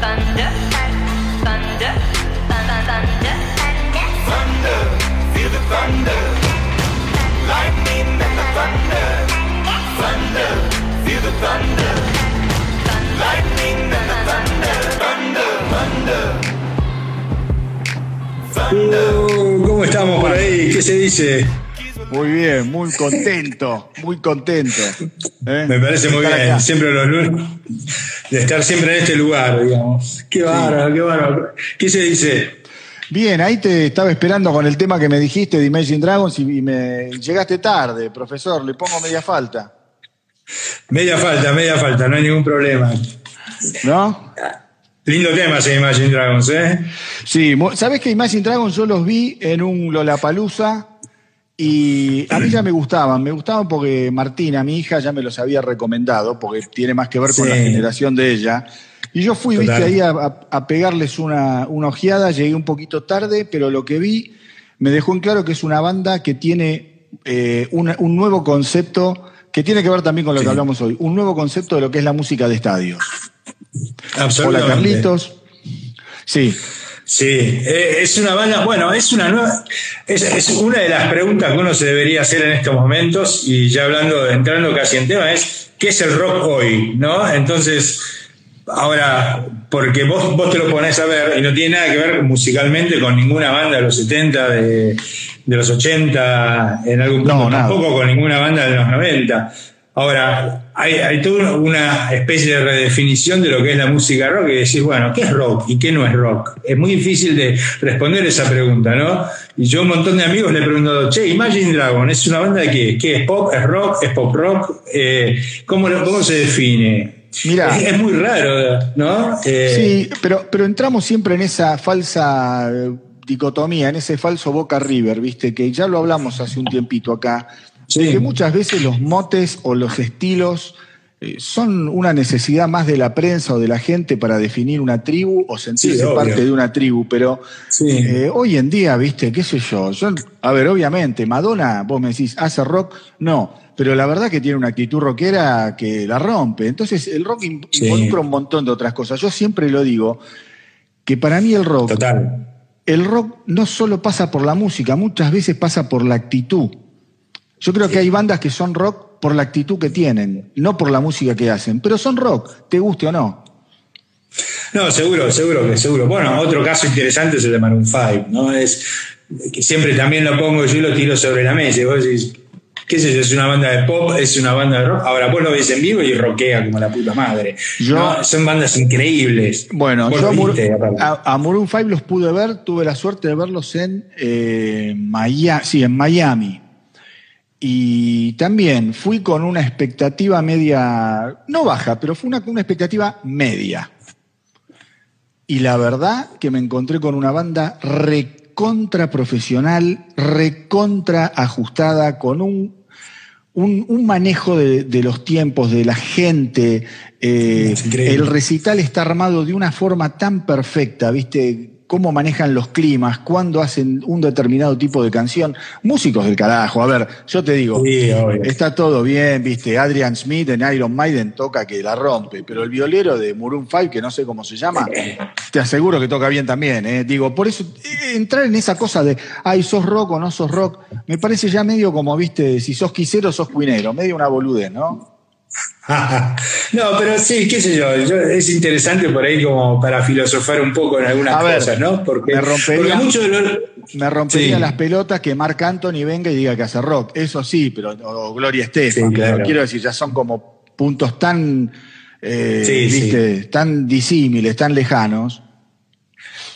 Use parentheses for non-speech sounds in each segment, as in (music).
thunder, thunder, Thunder, feel the thunder. Lightning and the thunder. Thunder, feel the thunder. Lightning and the thunder. Thunder, thunder. Thunder. Uh, ¿Cómo estamos por ahí? ¿Qué se dice? Muy bien, muy contento, muy contento. ¿eh? Me parece muy bien, acá. siempre los lunes, de estar siempre en este lugar, digamos. Qué bárbaro, qué bárbaro. ¿Qué se dice? Bien, ahí te estaba esperando con el tema que me dijiste de Imagine Dragons y, y me llegaste tarde, profesor, le pongo media falta. Media falta, media falta, no hay ningún problema. ¿No? Lindo tema ese Imagine Dragons, ¿eh? Sí, ¿sabés que Imagine Dragons yo los vi en un Lollapalooza y a mí ya me gustaban, me gustaban porque Martina, mi hija, ya me los había recomendado porque tiene más que ver con Sí. la generación de ella. Y yo fui, Total. viste, ahí a, a- a pegarles una, una ojeada, llegué un poquito tarde, pero lo que vi me dejó en claro que es una banda que tiene eh, una- un nuevo concepto que tiene que ver también con lo que hablamos hoy, un nuevo concepto de lo que es la música de estadios. Hola Absolutamente. Carlitos. Sí, Sí, eh, es una banda, bueno, es una nueva, es, es una de las preguntas que uno se debería hacer en estos momentos, y ya hablando, entrando casi en tema, es ¿qué es el rock hoy? ¿No? Entonces, ahora, porque vos, vos te lo ponés a ver y no tiene nada que ver musicalmente con ninguna banda de los 70, de, de los 80, en algún punto, No, tampoco con ninguna banda de los 90. Ahora, hay, hay toda una especie de redefinición de lo que es la música rock y decís, bueno, ¿qué es rock y qué no es rock? Es muy difícil de responder esa pregunta, ¿no? Y yo a un montón de amigos le he preguntado, che, Imagine Dragon, ¿es una banda de qué? ¿Qué es pop? ¿Es rock? ¿Es pop rock? Eh, ¿cómo, ¿Cómo se define? Mirá. Es, es muy raro, ¿no? Eh, Sí, pero, pero entramos siempre en esa falsa eh, dicotomía, en ese falso Boca River, ¿viste? Que ya lo hablamos hace un tiempito acá, Sí. que muchas veces los motes o los estilos eh, son una necesidad más de la prensa o de la gente para definir una tribu o sentirse Sí, parte de una tribu, pero Sí. eh, hoy en día, ¿viste? ¿Qué sé yo? yo? A ver, obviamente, Madonna, vos me decís, ¿hace rock? No. Pero la verdad que tiene una actitud rockera que la rompe. Entonces, el rock involucra un montón de otras cosas. Yo siempre lo digo, que para mí el rock, Total. el rock no solo pasa por la música, muchas veces pasa por la actitud. Yo creo que hay bandas que son rock por la actitud que tienen, no por la música que hacen, pero son rock, te guste o no. No, seguro, seguro que seguro. Bueno, otro caso interesante es el de Maroon 5, ¿no? Es que siempre también lo pongo yo y lo tiro sobre la mesa. Y vos decís, qué sé yo, es una banda de pop, es una banda de rock. Ahora vos lo ves en vivo y rockea como la puta madre. Yo- ¿no? Son bandas increíbles. Bueno, yo viste, a- a Maroon 5 los pude ver, tuve la suerte de verlos en eh, Miami, sí, en Miami. Y también fui con una expectativa media, no baja, pero fue una, una expectativa media. Y la verdad que me encontré con una banda recontra profesional, recontra ajustada, con un, un, un manejo de, de los tiempos, de la gente. eh, el recital está armado de una forma tan perfecta, ¿viste? Cómo manejan los climas, cuándo hacen un determinado tipo de canción. Músicos del carajo, a ver, yo te digo, Sí, está todo bien, ¿viste? Adrian Smith en Iron Maiden toca que la rompe, pero el violero de Maroon 5, que no sé cómo se llama, te aseguro que toca bien también, ¿eh? Digo, por eso, eh, entrar en esa cosa de, ay, sos rock o no sos rock, me parece ya medio como, ¿viste? Si sos quisero, sos cuinero, medio una boludez, ¿no? (laughs) no, pero sí, qué sé yo, yo- es interesante por ahí como para filosofar un poco en algunas A ver, cosas, ¿no? Porque, me rompería- porque mucho Me rompería Sí. las pelotas que Marc Anthony venga y diga que hace rock. Eso sí, pero o Gloria Estefan. Sí, claro. pero quiero decir, ya son como puntos tan, eh, Sí, sí. viste, tan disímiles, tan lejanos.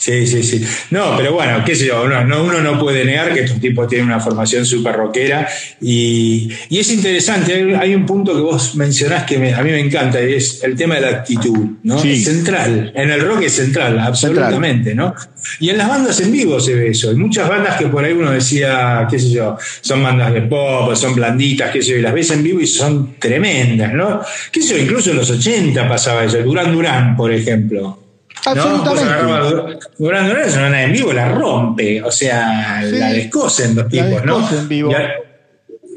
Sí, sí, sí. No, pero bueno, qué sé yo, uno no, uno no puede negar que estos tipos tienen una formación súper rockera y, y, es interesante, hay, hay, un punto que vos mencionás que me, a mí me encanta, y es el tema de la actitud, ¿no? Sí. Es central, en el rock es central, absolutamente, ¿no? Y en las bandas en vivo se ve eso, hay muchas bandas que por ahí uno decía, qué sé yo, son bandas de pop, son blanditas, qué sé yo, y las ves en vivo y son tremendas, ¿no? Qué sé yo, incluso en los 80 pasaba eso, Durán Durán, por ejemplo. Absolutamente. ¿no? Durán es una banda en vivo, la rompe, o sea, sí, la descosen los tipos, ¿no? En vivo.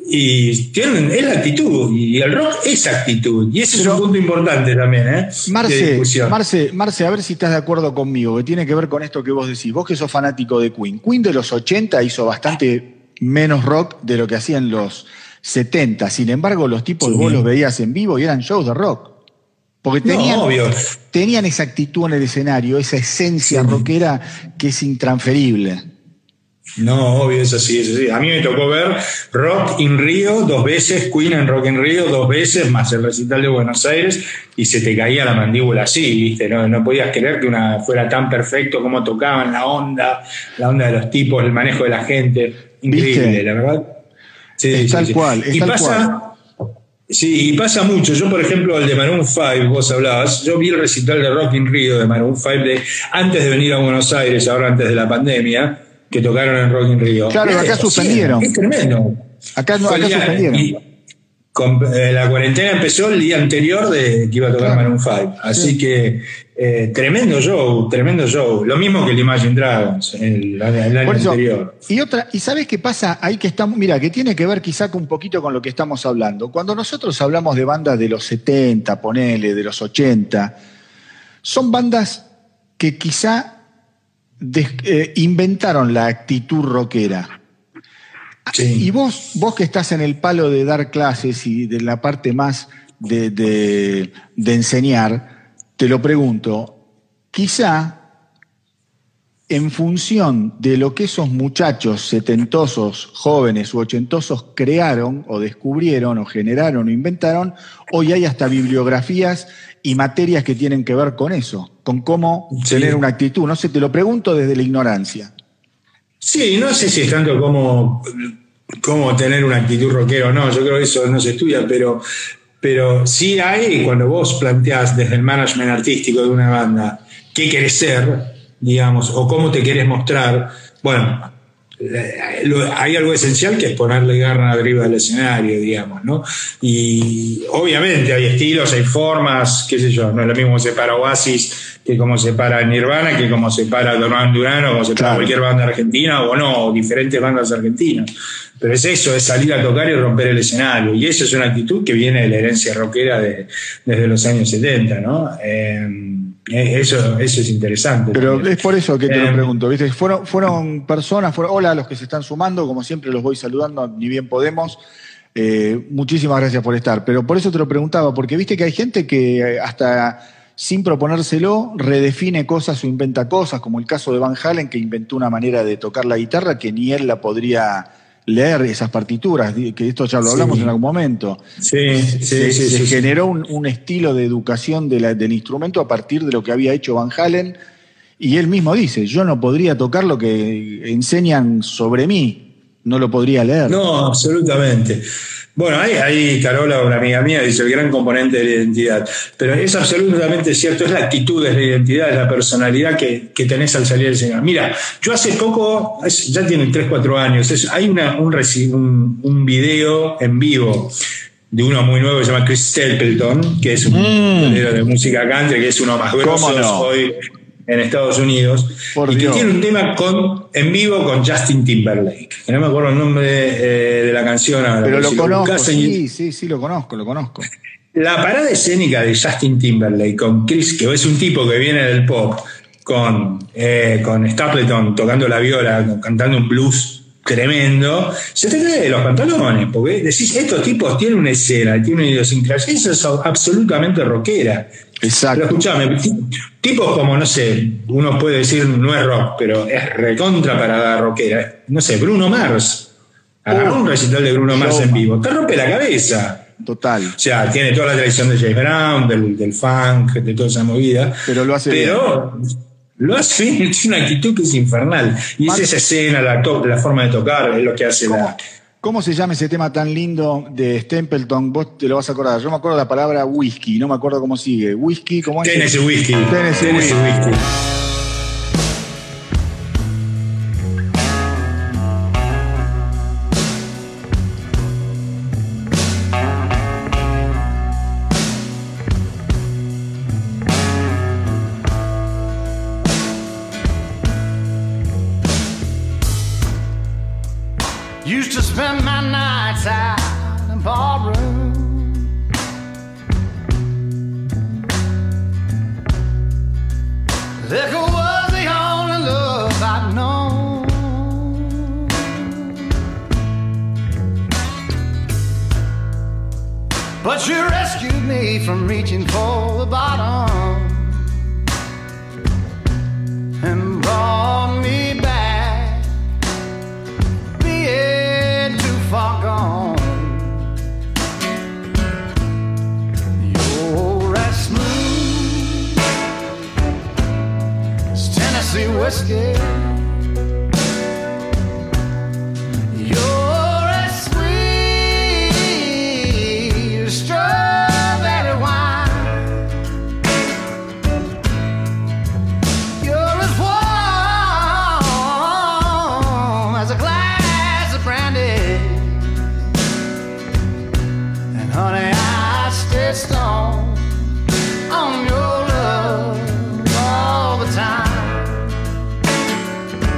Y, y, tienen, es la actitud, y el rock es actitud, y ese Pero, es un punto importante también, ¿eh? Marce, Marce, Marce, a ver si estás de acuerdo conmigo, que tiene que ver con esto que vos decís. Vos que sos fanático de Queen. Queen de los 80 hizo bastante menos rock de lo que hacían los 70. Sin embargo, los tipos sí. vos los veías en vivo y eran shows de rock. Porque tenían, no, tenían esa actitud en el escenario, esa esencia sí. rockera que es intransferible. No, obvio, es así, es así. A mí me tocó ver Rock in Rio dos veces, Queen en Rock in Rio dos veces, más el recital de Buenos Aires, y se te caía la mandíbula así, ¿viste? No, no podías creer que una fuera tan perfecto como tocaban, la onda, la onda de los tipos, el manejo de la gente. Increíble, ¿Viste? la verdad. Sí, es tal sí, cual, es y tal pasa, cual. Sí, y pasa mucho. Yo, por ejemplo, el de Maroon 5, vos hablabas, yo vi el recital de Rock in Rio de Maroon 5 de, antes de venir a Buenos Aires, ahora antes de la pandemia, que tocaron en Rock in Rio. Claro, acá suspendieron. Es tremendo. Acá, no, acá suspendieron. Y, con, eh, la cuarentena empezó el día anterior de que iba a tocar. Maroon 5. Así sí. que eh, tremendo show, tremendo show. Lo mismo que el Imagine Dragons el, el año eso, anterior. Y otra, ¿y sabes qué pasa ahí que estamos? Mira, que tiene que ver quizá con un poquito con lo que estamos hablando. Cuando nosotros hablamos de bandas de los 70, ponele, de los 80, son bandas que quizá eh, inventaron la actitud rockera. Sí. Y vos, vos que estás en el palo de dar clases y de la parte más de, de, de enseñar, te lo pregunto, quizá en función de lo que esos muchachos setentosos, jóvenes u ochentosos crearon o descubrieron o generaron o inventaron, hoy hay hasta bibliografías y materias que tienen que ver con eso, con cómo sí. tener una actitud. No sé, te lo pregunto desde la ignorancia. Sí, no sé si es tanto como, como tener una actitud rockera o no, yo creo que eso no se estudia, pero, pero sí hay, cuando vos planteás desde el management artístico de una banda, qué querés ser, digamos, o cómo te querés mostrar, bueno, hay algo esencial que es ponerle garra arriba del escenario, digamos, ¿no? Y obviamente hay estilos, hay formas, qué sé yo, no es lo mismo se para Oasis que como se para Nirvana, que como se para Duran Duran o como se para claro. cualquier banda argentina o no, o diferentes bandas argentinas. Pero es eso, es salir a tocar y romper el escenario. Y eso es una actitud que viene de la herencia rockera de, desde los años 70, ¿no? Eh, eso, eso es interesante. Pero también. es por eso que te eh, lo pregunto, ¿viste? Fueron, fueron personas, fueron, hola a los que se están sumando, como siempre los voy saludando, ni bien podemos. Eh, muchísimas gracias por estar. Pero por eso te lo preguntaba, porque viste que hay gente que hasta sin proponérselo redefine cosas o inventa cosas, como el caso de Van Halen, que inventó una manera de tocar la guitarra que ni él la podría leer esas partituras, que esto ya lo hablamos sí. en algún momento. Sí, sí, se, sí, se sí, generó un, un, estilo de educación de la, del instrumento a partir de lo que había hecho Van Halen, y él mismo dice, yo no podría tocar lo que enseñan sobre mí, no lo podría leer. No, absolutamente. Bueno, ahí, ahí Carola, una amiga mía, dice el gran componente de la identidad. Pero es absolutamente cierto, es la actitud, es la identidad, es la personalidad que, que tenés al salir del Señor. Mira, yo hace poco, ya tienen 3, 4 años, es, hay una, un, un, un, video en vivo de uno muy nuevo que se llama Chris Stapleton, que es un mm. de música country, que es uno más grosos no? hoy en Estados Unidos Por y Dios. que tiene un tema con, en vivo con Justin Timberlake. Que no me acuerdo el nombre de, eh, de la canción ahora. Pero lo si conozco, lo sí, sí, sí, lo conozco, lo conozco. La parada escénica de Justin Timberlake con Chris, que es un tipo que viene del pop, con, eh, con Stapleton tocando la viola, cantando un blues tremendo, se te cae de los pantalones, porque decís, estos tipos tienen una escena, tienen una idiosincrasia, eso es absolutamente rockera. Exacto. Pero escúchame, tipos como, no sé, uno puede decir no es rock, pero es recontra para rockera. No sé, Bruno Mars. Agarró un recital de Bruno Mars en vivo. Te rompe la cabeza. Total. O sea, tiene toda la tradición de James Brown, del, del, funk, de toda esa movida. Pero lo hace pero, bien. Lo hace bien, (laughs) tiene una actitud que es infernal. Y es esa escena, la, to- la forma de tocar, es lo que hace ¿Cómo, la. Cómo se llama ese tema tan lindo de Stempleton? Vos te lo vas a acordar. Yo me acuerdo la palabra whisky, no me acuerdo cómo sigue. Whisky, ¿cómo es? Tennessee Whiskey. Tennessee Tennessee. Whiskey.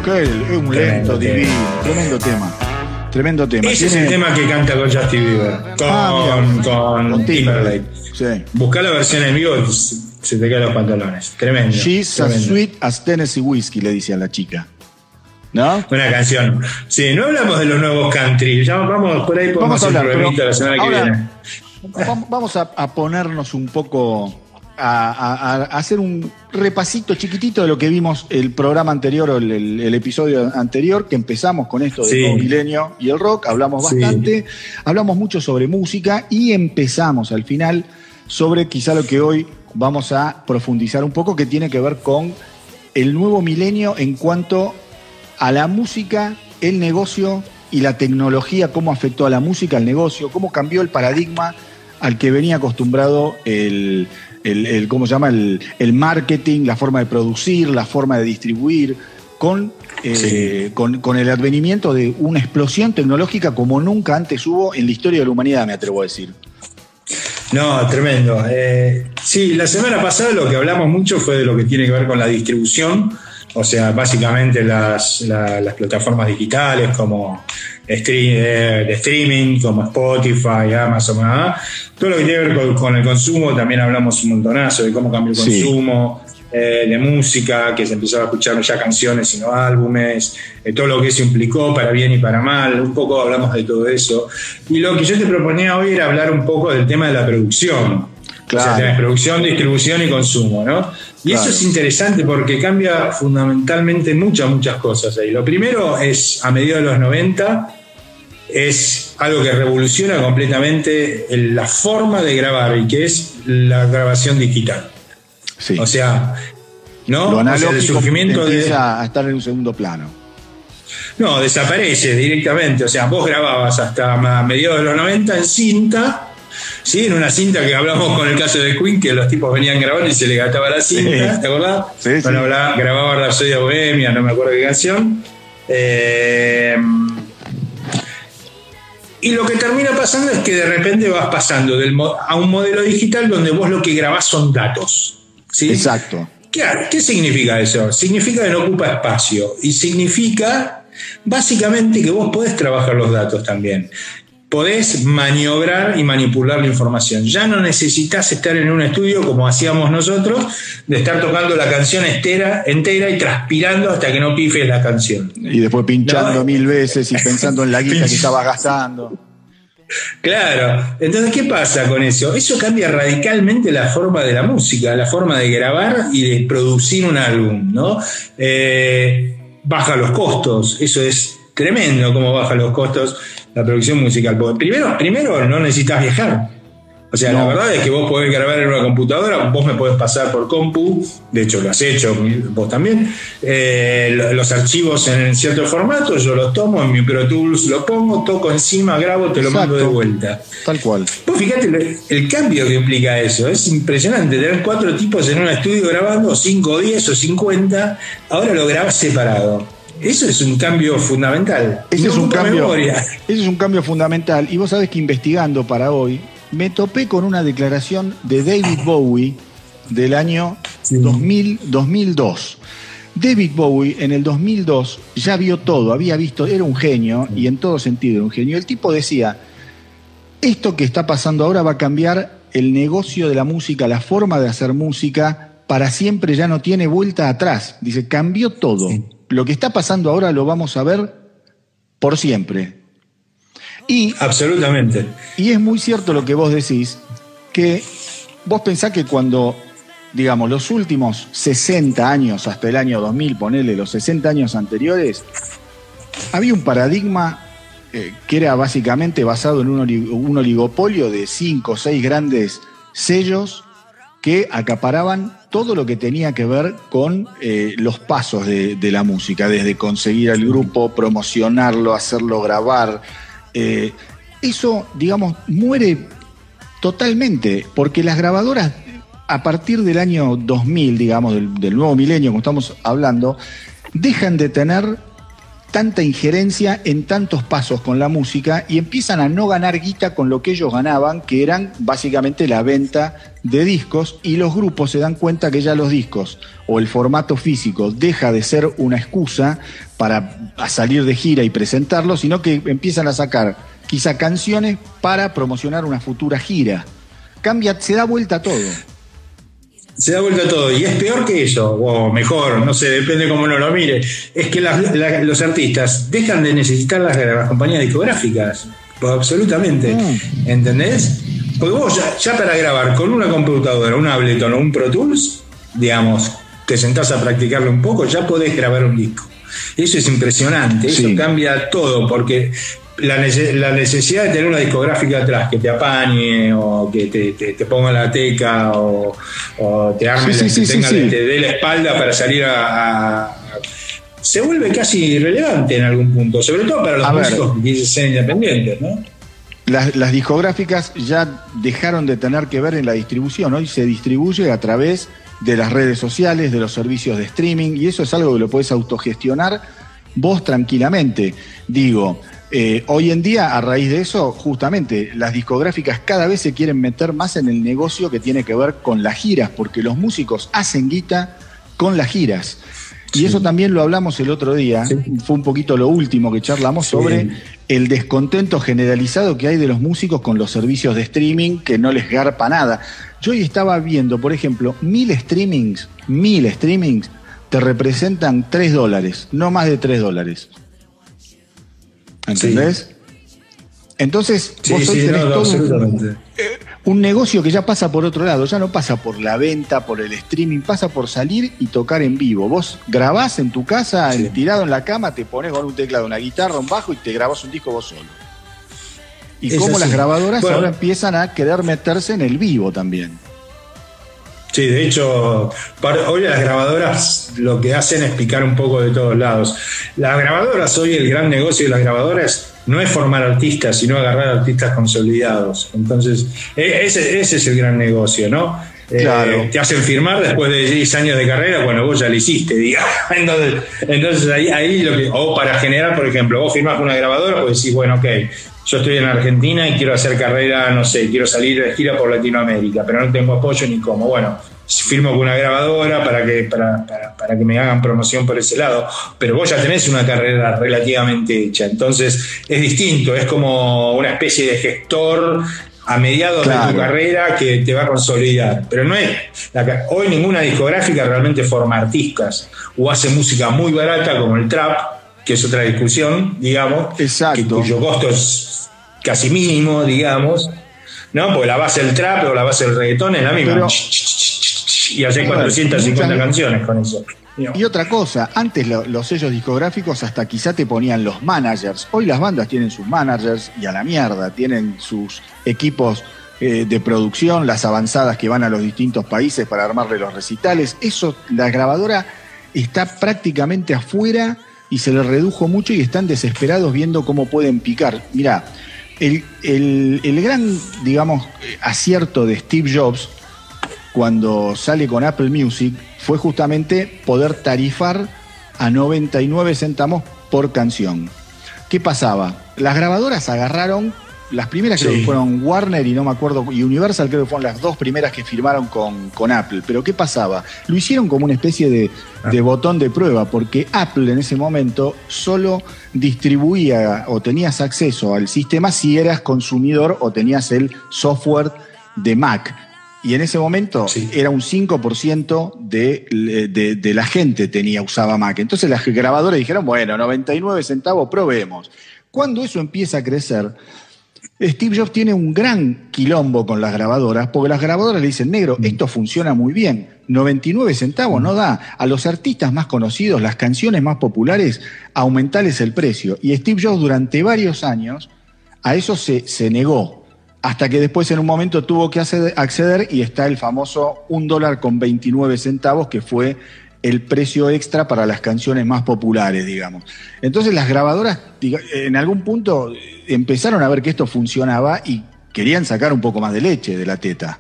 Que es un lento, Tremendo tema. divino, tremendo tema. Tremendo tema. Ese es el tema que canta con Justin Bieber. Con, Ah, con, Con Timberlake. Sí. Buscá la versión en vivo, se te caen los pantalones. Tremendo. She's as tremendo. sweet as Tennessee whiskey, le dice a la chica. ¿No? Una canción. Sí, no hablamos de los nuevos country. Ya vamos por ahí, podemos Vamos a hablar, pero la semana que viene. Vam- Vamos a, a ponernos un poco a, hacer un repasito chiquitito de lo que vimos el programa anterior o el, el- el episodio anterior, que empezamos con esto del Sí. milenio y el rock, hablamos Sí. bastante, hablamos mucho sobre música y empezamos al final sobre quizá lo que hoy vamos a profundizar un poco, que tiene que ver con el nuevo milenio en cuanto a la música, el negocio y la tecnología, cómo afectó a la música, al negocio, cómo cambió el paradigma al que venía acostumbrado el, el- el- ¿cómo se llama? El, el marketing, la forma de producir, la forma de distribuir, con, eh, con, con el advenimiento de una explosión tecnológica como nunca antes hubo en la historia de la humanidad, me atrevo a decir. No, tremendo. Eh, sí, la semana pasada lo que hablamos mucho fue de lo que tiene que ver con la distribución, o sea, básicamente las, la- las plataformas digitales como de streaming, como Spotify, Amazon, todo lo que tiene que ver con, el consumo, también hablamos un montonazo de cómo cambió el Sí. consumo. eh, de música, que se empezaba a escuchar no ya canciones, sino álbumes, eh, todo lo que eso implicó para bien y para mal, un poco hablamos de todo eso. Y lo que yo te proponía hoy era hablar un poco del tema de la producción. Claro. O sea, producción, distribución y consumo, ¿no? Y Claro. eso es interesante porque cambia fundamentalmente muchas, muchas cosas ahí. Lo primero es, a mediados de los 90, es algo que revoluciona completamente la forma de grabar y que es la grabación digital. Sí. O sea, ¿no? Lo O sea, el surgimiento de. empieza a estar en un segundo plano. No, desaparece directamente. O sea, vos grababas hasta mediados de los 90 en cinta. Sí, en una cinta que hablamos con el caso de Queen, que los tipos venían grabando y se le gastaba la cinta, Sí. ¿te acordás? Sí, sí. Bueno, hablaba- grababa Rhapsody Bohemia, no me acuerdo qué canción. Eh, y lo que termina pasando es que de repente vas pasando del a un modelo digital donde vos lo que grabás son datos. ¿sí? Exacto. Claro, ¿qué significa eso? Significa que no ocupa espacio y significa básicamente que vos podés trabajar los datos también. Podés maniobrar y manipular la información. Ya no necesitas estar en un estudio como hacíamos nosotros, de estar tocando la canción entera, entera y transpirando hasta que no pifes la canción. Y después pinchando No. mil veces y (laughs) pensando en la guita que estabas gastando. Claro, entonces, ¿qué pasa con eso? Eso cambia radicalmente la forma de la música, la forma de grabar y de producir un álbum, ¿no? Eh, baja los costos, eso es tremendo cómo baja los costos la producción musical. Porque primero, primero no necesitas viajar. O sea, la verdad es que vos podés grabar en una computadora, vos me podés pasar por compu, de hecho lo has hecho, vos también, eh, lo- los archivos en cierto formato, yo los tomo en mi Pro Tools, lo pongo, toco encima, grabo, te lo mando de vuelta. Tal cual. Vos fíjate el, el cambio que implica eso, es impresionante tener cuatro tipos en un estudio grabando, 5, 10 o 50, ahora lo grabás separado. Eso es un cambio fundamental. Ese No es un cambio. memoria. Ese es un cambio fundamental. Y vos sabés que investigando para hoy, me topé con una declaración de David Bowie del año 2000, 2002. David Bowie en el 2002 ya vio todo, había visto, era un genio y en todo sentido era un genio. El tipo decía, esto que está pasando ahora va a cambiar el negocio de la música, la forma de hacer música, para siempre ya no tiene vuelta atrás. Dice, cambió todo. Lo que está pasando ahora lo vamos a ver por siempre. Y, Absolutamente. y es muy cierto lo que vos decís, que vos pensás que cuando, digamos, los últimos 60 años, hasta el año 2000, ponele los 60 años anteriores, había un paradigma eh, que era básicamente basado en un, un oligopolio de cinco o seis grandes sellos que acaparaban todo lo que tenía que ver con eh, los pasos de, la música, desde conseguir al grupo, promocionarlo, hacerlo grabar. eh, eso, digamos, muere totalmente, porque las grabadoras, a partir del año 2000, digamos, del, del nuevo milenio, como estamos hablando, dejan de tener tanta injerencia en tantos pasos con la música y empiezan a no ganar guita con lo que ellos ganaban, que eran básicamente la venta de discos, y los grupos se dan cuenta que ya los discos o el formato físico deja de ser una excusa para salir de gira y presentarlo, sino que empiezan a sacar quizá canciones para promocionar una futura gira. Cambia, se da vuelta todo. Se da vuelta todo. Y es peor que eso, o mejor, no sé, depende cómo uno lo mire. Es que las- la- los artistas dejan de necesitar las, las compañías discográficas. Pues, absolutamente. Mm. ¿Entendés? Porque vos ya, ya para grabar con una computadora, un Ableton o un Pro Tools, digamos, te sentás a practicarlo un poco, ya podés grabar un disco. Eso es impresionante, eso cambia todo, porque la, nece- la necesidad de tener una discográfica atrás que te apañe o que te, te- te ponga la teca o, o te arme, Sí, sí, sí, te, dé la espalda para salir a, a- se vuelve casi irrelevante en algún punto, sobre todo para los A ver. músicos que quieren ser independientes, ¿no? Las, las discográficas ya dejaron de tener que ver en la distribución. Hoy se distribuye a través de las redes sociales, de los servicios de streaming, y eso es algo que lo puedes autogestionar vos tranquilamente. Digo, eh, hoy en día, a raíz de eso, justamente, las discográficas cada vez se quieren meter más en el negocio que tiene que ver con las giras, porque los músicos hacen guita con las giras. Y Sí. eso también lo hablamos el otro día, Sí. fue un poquito lo último que charlamos Sí. sobre el descontento generalizado que hay de los músicos con los servicios de streaming que no les garpa nada. Yo hoy estaba viendo, por ejemplo, mil streamings, mil streamings te representan 3 dólares, no más de 3 dólares. ¿Entendés? Entonces, Sí, vos hoy sí, tenés no, todo un- absolutamente. un negocio que ya pasa por otro lado, ya no pasa por la venta, por el streaming, pasa por salir y tocar en vivo. Vos grabás en tu casa, en- tirado en la cama, te pones con un teclado, una guitarra, un bajo y te grabás un disco vos solo. Y Es cómo así. las grabadoras Bueno. ahora empiezan a querer meterse en el vivo también. Sí, de hecho, para- hoy las grabadoras lo que hacen es picar un poco de todos lados. Las grabadoras, hoy el gran negocio de las grabadoras no es formar artistas, sino agarrar artistas consolidados. Entonces, e- ese, ese es el gran negocio, ¿no? Eh, Claro. te hacen firmar después de 10 años de carrera, bueno, vos ya lo hiciste, digamos. (laughs) Entonces, entonces ahí, ahí lo que, o para generar, por ejemplo, vos firmás con una grabadora, pues decís, bueno, ok, yo estoy en Argentina y quiero hacer carrera, no sé, quiero salir de gira por Latinoamérica, pero no tengo apoyo ni cómo. Bueno, firmo con una grabadora para que, para, para, para que me hagan promoción por ese lado, pero vos ya tenés una carrera relativamente hecha, entonces es distinto, es como una especie de gestor a mediados de tu carrera que te va a consolidar. Pero no es. la hoy ninguna discográfica realmente forma artistas o hace música muy barata como el trap, que es otra discusión, digamos, Exacto. que- cuyo costo es casi mínimo, digamos. ¿No? Porque la base del trap o la base del reggaetón es la misma. Pero- y Bueno, 450 muchas- canciones con eso. Y otra cosa, antes lo- los sellos discográficos hasta quizá te ponían los managers. Hoy las bandas tienen sus managers y a la mierda, tienen sus equipos eh, de producción, las avanzadas que van a los distintos países para armarle los recitales. Eso, la grabadora está prácticamente afuera y se le redujo mucho y están desesperados viendo cómo pueden picar. Mirá, el, el- el gran, digamos, acierto de Steve Jobs cuando sale con Apple Music fue justamente poder tarifar a 99 centavos por canción. ¿Qué pasaba? Las grabadoras agarraron, las primeras creo que fueron Warner y no me acuerdo, y Universal creo que fueron las dos primeras que firmaron con, con Apple. Pero ¿qué pasaba? Lo hicieron como una especie de, de botón de prueba, porque Apple en ese momento solo distribuía o tenías acceso al sistema si eras consumidor o tenías el software de Mac. Y en ese momento Sí. era un 5% de, de, de la gente tenía, usaba Mac. Entonces las grabadoras dijeron, bueno, 99 centavos, probemos. Cuando eso empieza a crecer, Steve Jobs tiene un gran quilombo con las grabadoras, porque las grabadoras le dicen, negro, esto funciona muy bien, 99 centavos no da. A los artistas más conocidos, las canciones más populares, aumentales el precio. Y Steve Jobs durante varios años a eso se, se negó, hasta que después en un momento tuvo que acceder, acceder y está el famoso un dólar con 29 centavos, que fue el precio extra para las canciones más populares, digamos. Entonces las grabadoras, en algún punto, eh, empezaron a ver que esto funcionaba y querían sacar un poco más de leche de la teta.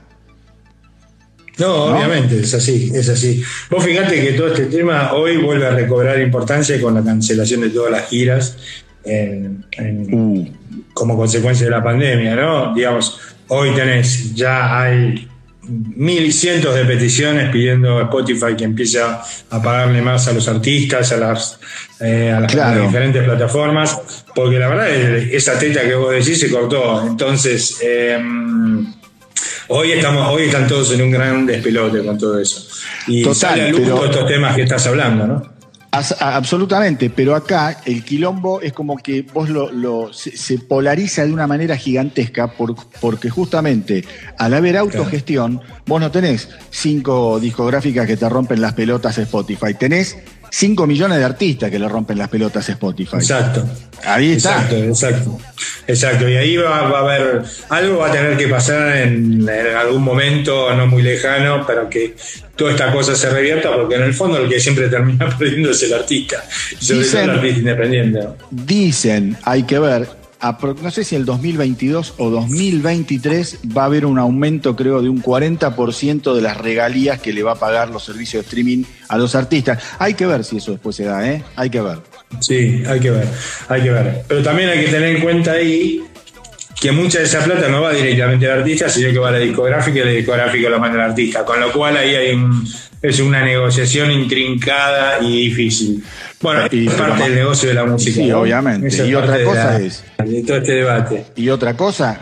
No, ¿No? obviamente, es así, es así. Vos fíjate que todo este tema hoy vuelve a recobrar importancia con la cancelación de todas las giras en- en- Uh, como consecuencia de la pandemia, ¿no? Digamos, hoy tenés, ya hay mil y cientos de peticiones pidiendo a Spotify que empiece a a pagarle más a los artistas, a las, eh, a las, Claro. diferentes plataformas, porque la verdad es- esa teta que vos decís se cortó. Entonces, eh, hoy estamos, hoy están todos en un gran despelote con todo eso. Y Total, sale a luz pero- todos estos temas que estás hablando, ¿no? As- a- absolutamente, pero acá el quilombo es como que vos lo, lo- se, se polariza de una manera gigantesca por- porque justamente al haber autogestión, vos no tenés cinco discográficas que te rompen las pelotas Spotify, tenés cinco millones de artistas que le rompen las pelotas a Spotify. Exacto. Ahí está. Exacto, exacto. Exacto. Y ahí va, va a haber, algo va a tener que pasar en, en algún momento no muy lejano para que toda esta cosa se revierta, porque en el fondo el que siempre termina (laughs) perdiendo es el artista. Sobre todo Dicen- el artista independiente. Dicen, hay que ver, no sé si el 2022 o 2023 va a haber un aumento, creo, de un 40% de las regalías que le va a pagar los servicios de streaming a los artistas. Hay que ver si eso después se da, ¿eh? Hay que ver. Sí, hay que ver, hay que ver. Pero también hay que tener en cuenta ahí que mucha de esa plata no va directamente al artista, sino que va a la discográfica y la discográfica lo manda al artista. Con lo cual ahí hay un- es una negociación intrincada y difícil. Bueno, Y- es parte del negocio de la música. Sí, ¿no? obviamente. Esa Y otra de cosa la- es- De todo este debate. Y otra cosa,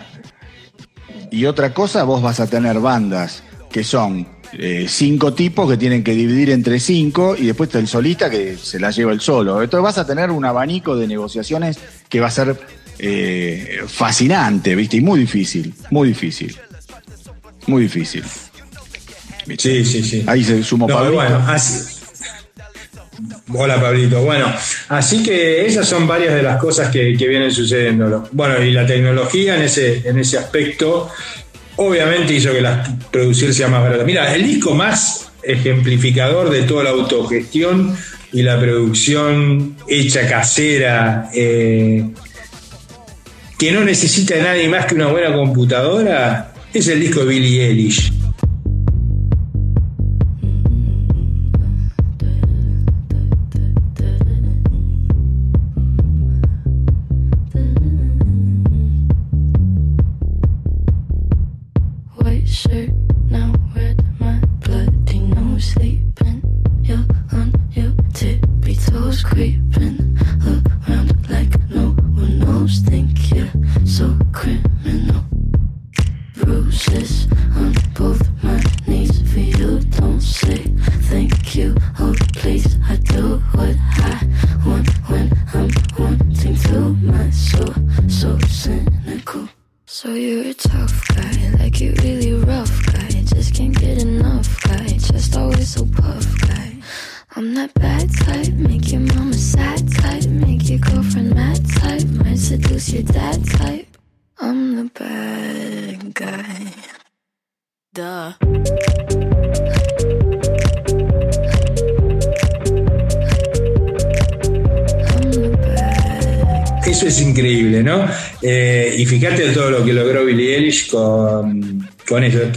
y otra cosa, vos vas a tener bandas que son eh, cinco tipos que tienen que dividir entre cinco y después está el solista que se la lleva el solo. Entonces vas a tener un abanico de negociaciones que va a ser eh, fascinante, ¿viste? Y muy difícil, muy difícil. Muy difícil. Sí, sí, sí. Ahí se sumó No, Pablito. bueno, así. Hola Pablito. Bueno, así que esas son varias de las cosas que, que vienen sucediendo. Bueno, y la tecnología en ese, en ese aspecto, obviamente hizo que la producir sea más barata. Mira, el disco más ejemplificador de toda la autogestión y la producción hecha casera, eh, que no necesita de nadie más que una buena computadora, es el disco de Billie Eilish.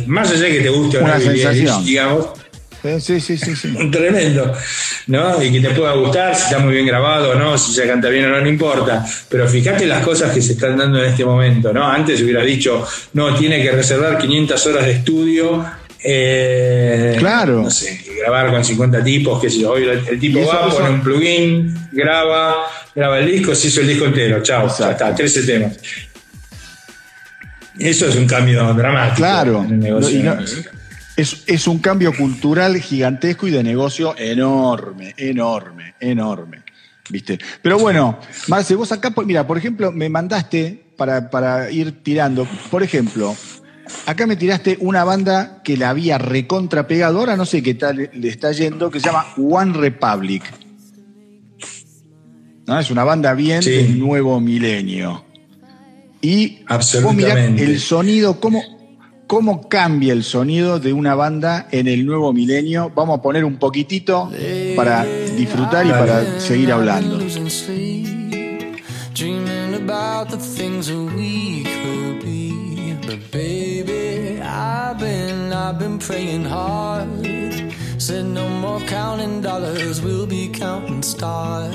Más allá de que te guste o no digamos, Sí, sí, sí, sí. (laughs) tremendo, ¿no? Y que te pueda gustar, si está muy bien grabado o no, si se canta bien o no, no importa. Pero fíjate las cosas que se están dando en este momento, ¿no? Antes hubiera dicho, no, tiene que reservar 500 horas de estudio. eh, Claro. No sé, grabar con 50 tipos, sé yo. Hoy el, tipo va, pone un plugin, graba, graba el disco, se hizo el disco entero, chao, ya está, 13 temas. Eso es un cambio dramático Claro. en el negocio. Y no- es, es un cambio cultural gigantesco y de negocio enorme, enorme, enorme. ¿Viste? Pero bueno, Marce, vos acá, mira, por ejemplo, me mandaste para, para ir tirando, por ejemplo, acá me tiraste una banda que la había recontrapegado, ahora no sé qué tal le está yendo, que se llama One Republic. ¿No? Es una banda bien Sí. del nuevo milenio. Y vos mirá Absolutamente. el sonido, cómo, cómo cambia el sonido de una banda en el nuevo milenio. Vamos a poner un poquitito para disfrutar y para seguir hablando. Losing sleep, dreaming about the things that we could be. But baby, I've been, I've been praying hard. Said no more counting dollars, we'll be counting stars.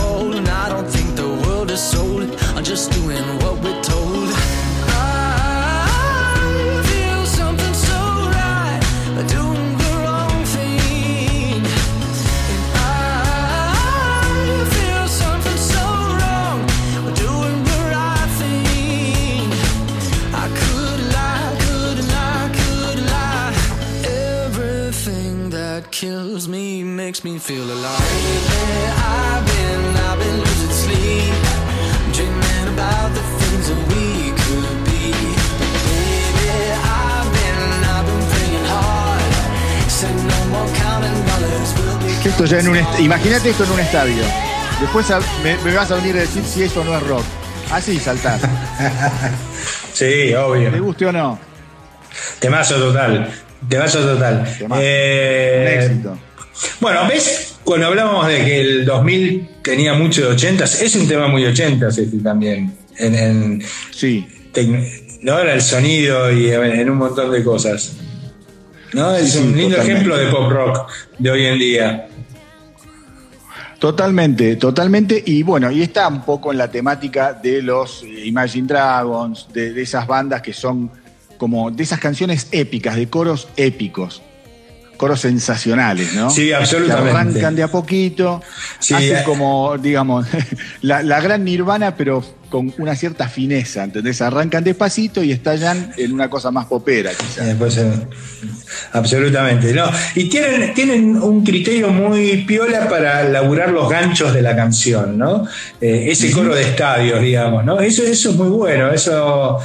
And I don't think the world is sold. I'm just doing what we're told. Esto ya en un est- Imagínate esto en un estadio. Después a- me, me vas a venir a decir si eso no es rock. Así saltar. (laughs) Sí, obvio. ¿Te guste o no? Temazo total. Temazo total. Temazo. Eh, Un éxito. Bueno, ¿ves? Cuando hablábamos de que el 2000 tenía mucho de 80 es un tema muy 80 este también. En, en Sí. ¿no? en el sonido y en, en un montón de cosas. ¿no? Es Sí, un lindo totalmente. ejemplo de pop rock de hoy en día. Totalmente, totalmente. Y bueno, y está un poco en la temática de los eh, Imagine Dragons, de, de esas bandas que son como de esas canciones épicas, de coros épicos, coros sensacionales, ¿no? Sí, absolutamente. Que arrancan de a poquito, Sí, hacen eh. como, digamos, (laughs) la, la gran nirvana, pero con una cierta fineza, ¿entendés? Arrancan despacito y estallan en una cosa más popera, quizás. Eh, pues, eh, absolutamente. No. Y tienen, tienen un criterio muy piola para laburar los ganchos de la canción, ¿no? Eh, ese coro de estadios, digamos, ¿no? Eso, eso es muy bueno. Eso.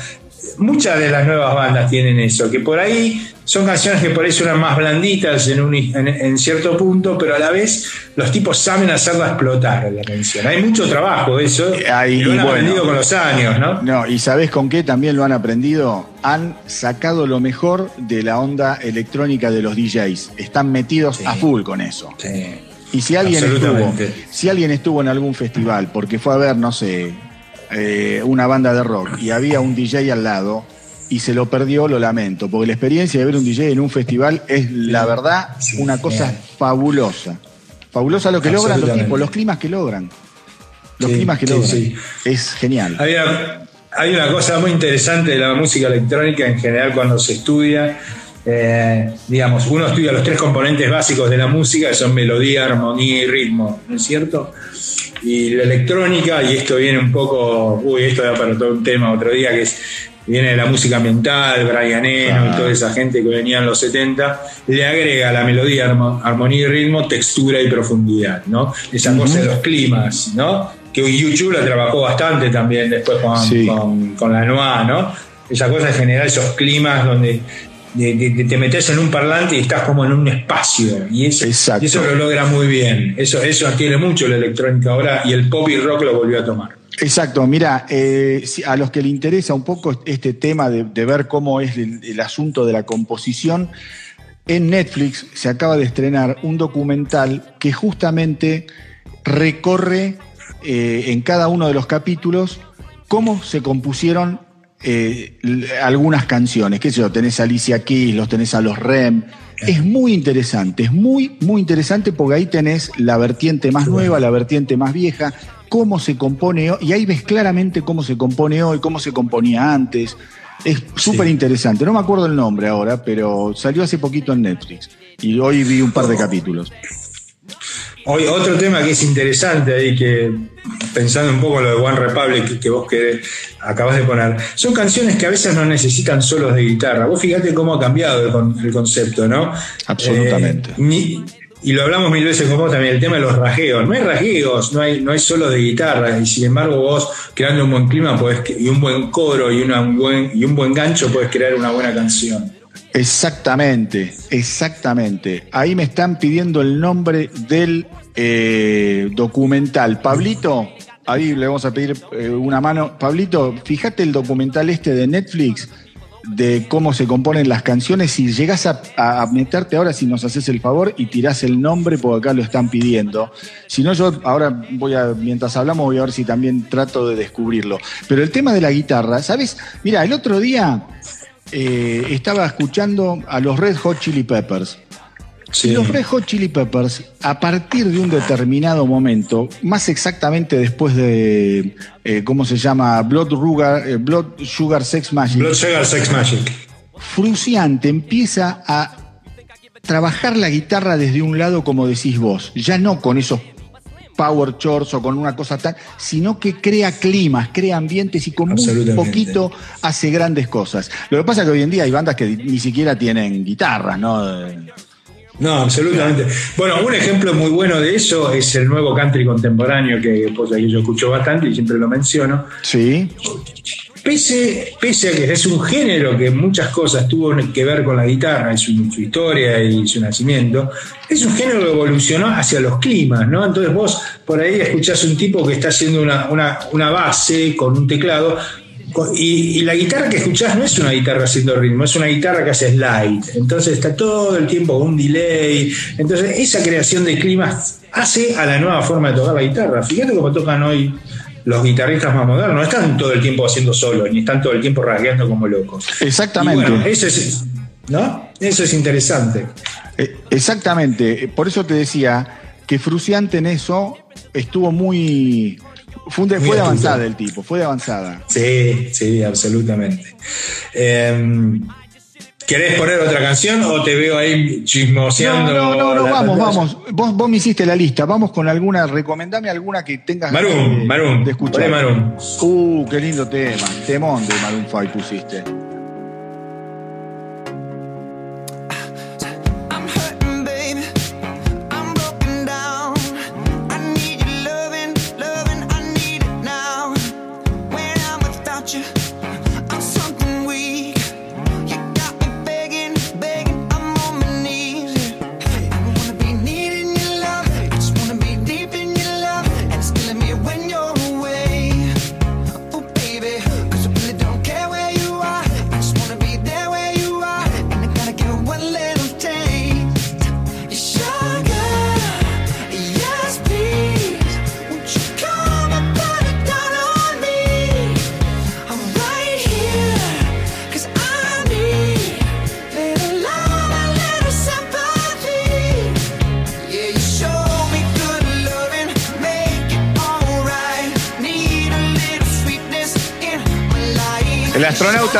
Muchas de las nuevas bandas tienen eso, que por ahí son canciones que por ahí suenan más blanditas en, un, en, en cierto punto, pero a la vez los tipos saben hacerla explotar la canción. Hay mucho trabajo eso, Eh, y lo han bueno. aprendido con los años, ¿no? No, y ¿sabés con qué también lo han aprendido? Han sacado lo mejor de la onda electrónica de los DJs. Están metidos a full con eso. Sí. Y si alguien estuvo, si alguien estuvo en algún festival porque fue a ver, no sé, eh, una banda de rock y había un DJ al lado y se lo perdió, lo lamento, porque la experiencia de ver un DJ en un festival es la verdad Sí, una cosa bien. fabulosa. Fabulosa lo que logran los tipos, los climas que logran. Los Sí, climas que sí, logran. sí. Es genial. Hay una, hay una cosa muy interesante de la música electrónica en general cuando se estudia. eh, digamos, uno estudia los tres componentes básicos de la música, que son melodía, armonía y ritmo, ¿no es cierto? Y la electrónica, y esto viene un poco, uy, esto da para todo un tema otro día, que es viene de la música ambiental, Brian Eno y toda esa gente que venía en los 70, le agrega a la melodía, armo- armonía y ritmo, textura y profundidad, ¿no? Esa cosa de los climas, ¿no? Que YouTube la trabajó bastante también después con, Sí. con, con la Noa, ¿no? Esa cosa de generar esos climas donde de- de- de- te metes en un parlante y estás como en un espacio. Y eso, y eso lo logra muy bien. Eso, eso adquiere mucho la electrónica ahora y el pop y rock lo volvió a tomar. Exacto, mira, eh, a los que le interesa un poco este tema de, de ver cómo es el, el asunto de la composición, en Netflix se acaba de estrenar un documental que justamente recorre eh, en cada uno de los capítulos cómo se compusieron eh, algunas canciones. ¿Qué sé yo? Tenés a Alicia Keys, los tenés a los REM. Es muy interesante, es muy, muy interesante porque ahí tenés la vertiente más nueva, la vertiente más vieja, cómo se compone hoy, y ahí ves claramente cómo se compone hoy, cómo se componía antes. Es súper interesante. No me acuerdo el nombre ahora, pero salió hace poquito en Netflix. Y hoy vi un par de capítulos. Hoy, otro tema que es interesante ahí, que pensando un poco en lo de One Republic que, vos que acabas de poner, son canciones que a veces no necesitan solos de guitarra. Vos fíjate cómo ha cambiado el, con- el concepto, ¿no? Absolutamente. Eh, ni- y lo hablamos mil veces con vos también, el tema de los rajeos. No hay rajeos, no hay, no hay solos de guitarra, y sin embargo vos, creando un buen clima podés, y un buen coro y, una, un buen, y un buen gancho, podés crear una buena canción. Exactamente, exactamente. Ahí me están pidiendo el nombre del eh, documental. Pablito, ahí le vamos a pedir eh, una mano. Pablito, fíjate el documental este de Netflix de cómo se componen las canciones. Si llegás a, meterte ahora, si nos haces el favor y tirás el nombre, porque acá lo están pidiendo. Si no, yo ahora voy a, mientras hablamos, voy a ver si también trato de descubrirlo. Pero el tema de la guitarra, ¿sabes? Mira, el otro día eh, estaba escuchando a los Red Hot Chili Peppers. Sí. Los Red Hot Chili Peppers, a partir de un determinado momento, más exactamente después de, eh, ¿cómo se llama? Blood, Sugar, eh, Blood Sugar Sex Magic, Blood Sugar Sex Magic. Fruciante empieza a trabajar la guitarra desde un lado, como decís vos, ya no con esos power chords o con una cosa tan, sino que crea climas, crea ambientes y con muy poquito hace grandes cosas. Lo que pasa es que hoy en día hay bandas que ni siquiera tienen guitarras, ¿no? No, absolutamente. Bueno, un ejemplo muy bueno de eso es el nuevo country contemporáneo que, pues, que yo escucho bastante y siempre lo menciono. Sí, Pese, pese a que es un género que muchas cosas tuvo que ver con la guitarra, en su, su historia y su nacimiento, es un género que evolucionó hacia los climas, ¿no? Entonces vos por ahí escuchás un tipo que está haciendo una, una- una base con un teclado, y, y la guitarra que escuchás no es una guitarra haciendo ritmo, es una guitarra que hace slide. Entonces está todo el tiempo con un delay. Entonces esa creación de climas hace a la nueva forma de tocar la guitarra. Fíjate cómo tocan hoy los guitarristas más modernos. No están todo el tiempo haciendo solo, ni están todo el tiempo rasgueando como locos. exactamente. Y bueno, eso es, ¿no? Eso es interesante. Eh, Exactamente, por eso te decía que Fruciante en eso estuvo muy. Fue, de- fue avanzada el tipo, fue de avanzada. Sí, sí, absolutamente. Eh, ¿Querés poner otra canción o te veo ahí No, chismoseando? no, no, no, la vamos, pantalla? vamos. Vos, vos me hiciste la lista, vamos con alguna, recomendame alguna que tengas Maroon, de, Maroon, de escuchar. Maroon. Uh, qué lindo tema, temón de Maroon 5 pusiste.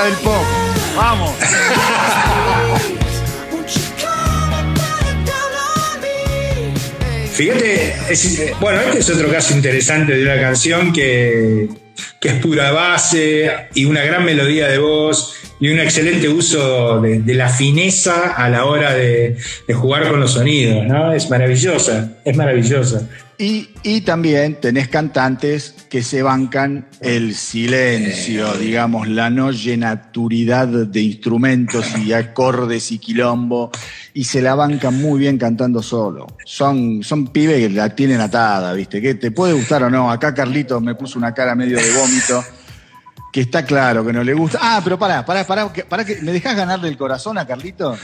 Del pop. Vamos. Fíjate, bueno, este es otro caso interesante de una canción que, que es pura base y una gran melodía de voz y un excelente uso de, de la fineza a la hora de, de jugar con los sonidos, ¿no? Es maravillosa, es maravillosa. Y, y también tenés cantantes que se bancan el silencio, digamos, la no llenaturidad de instrumentos y acordes y quilombo, y se la bancan muy bien cantando solo. Son, son pibes que la tienen atada, ¿viste? Que te puede gustar o no. Acá Carlitos me puso una cara medio de vómito, que está claro que no le gusta. Ah, pero pará, pará, pará, que- pará que ¿me dejás ganarle el corazón a Carlitos?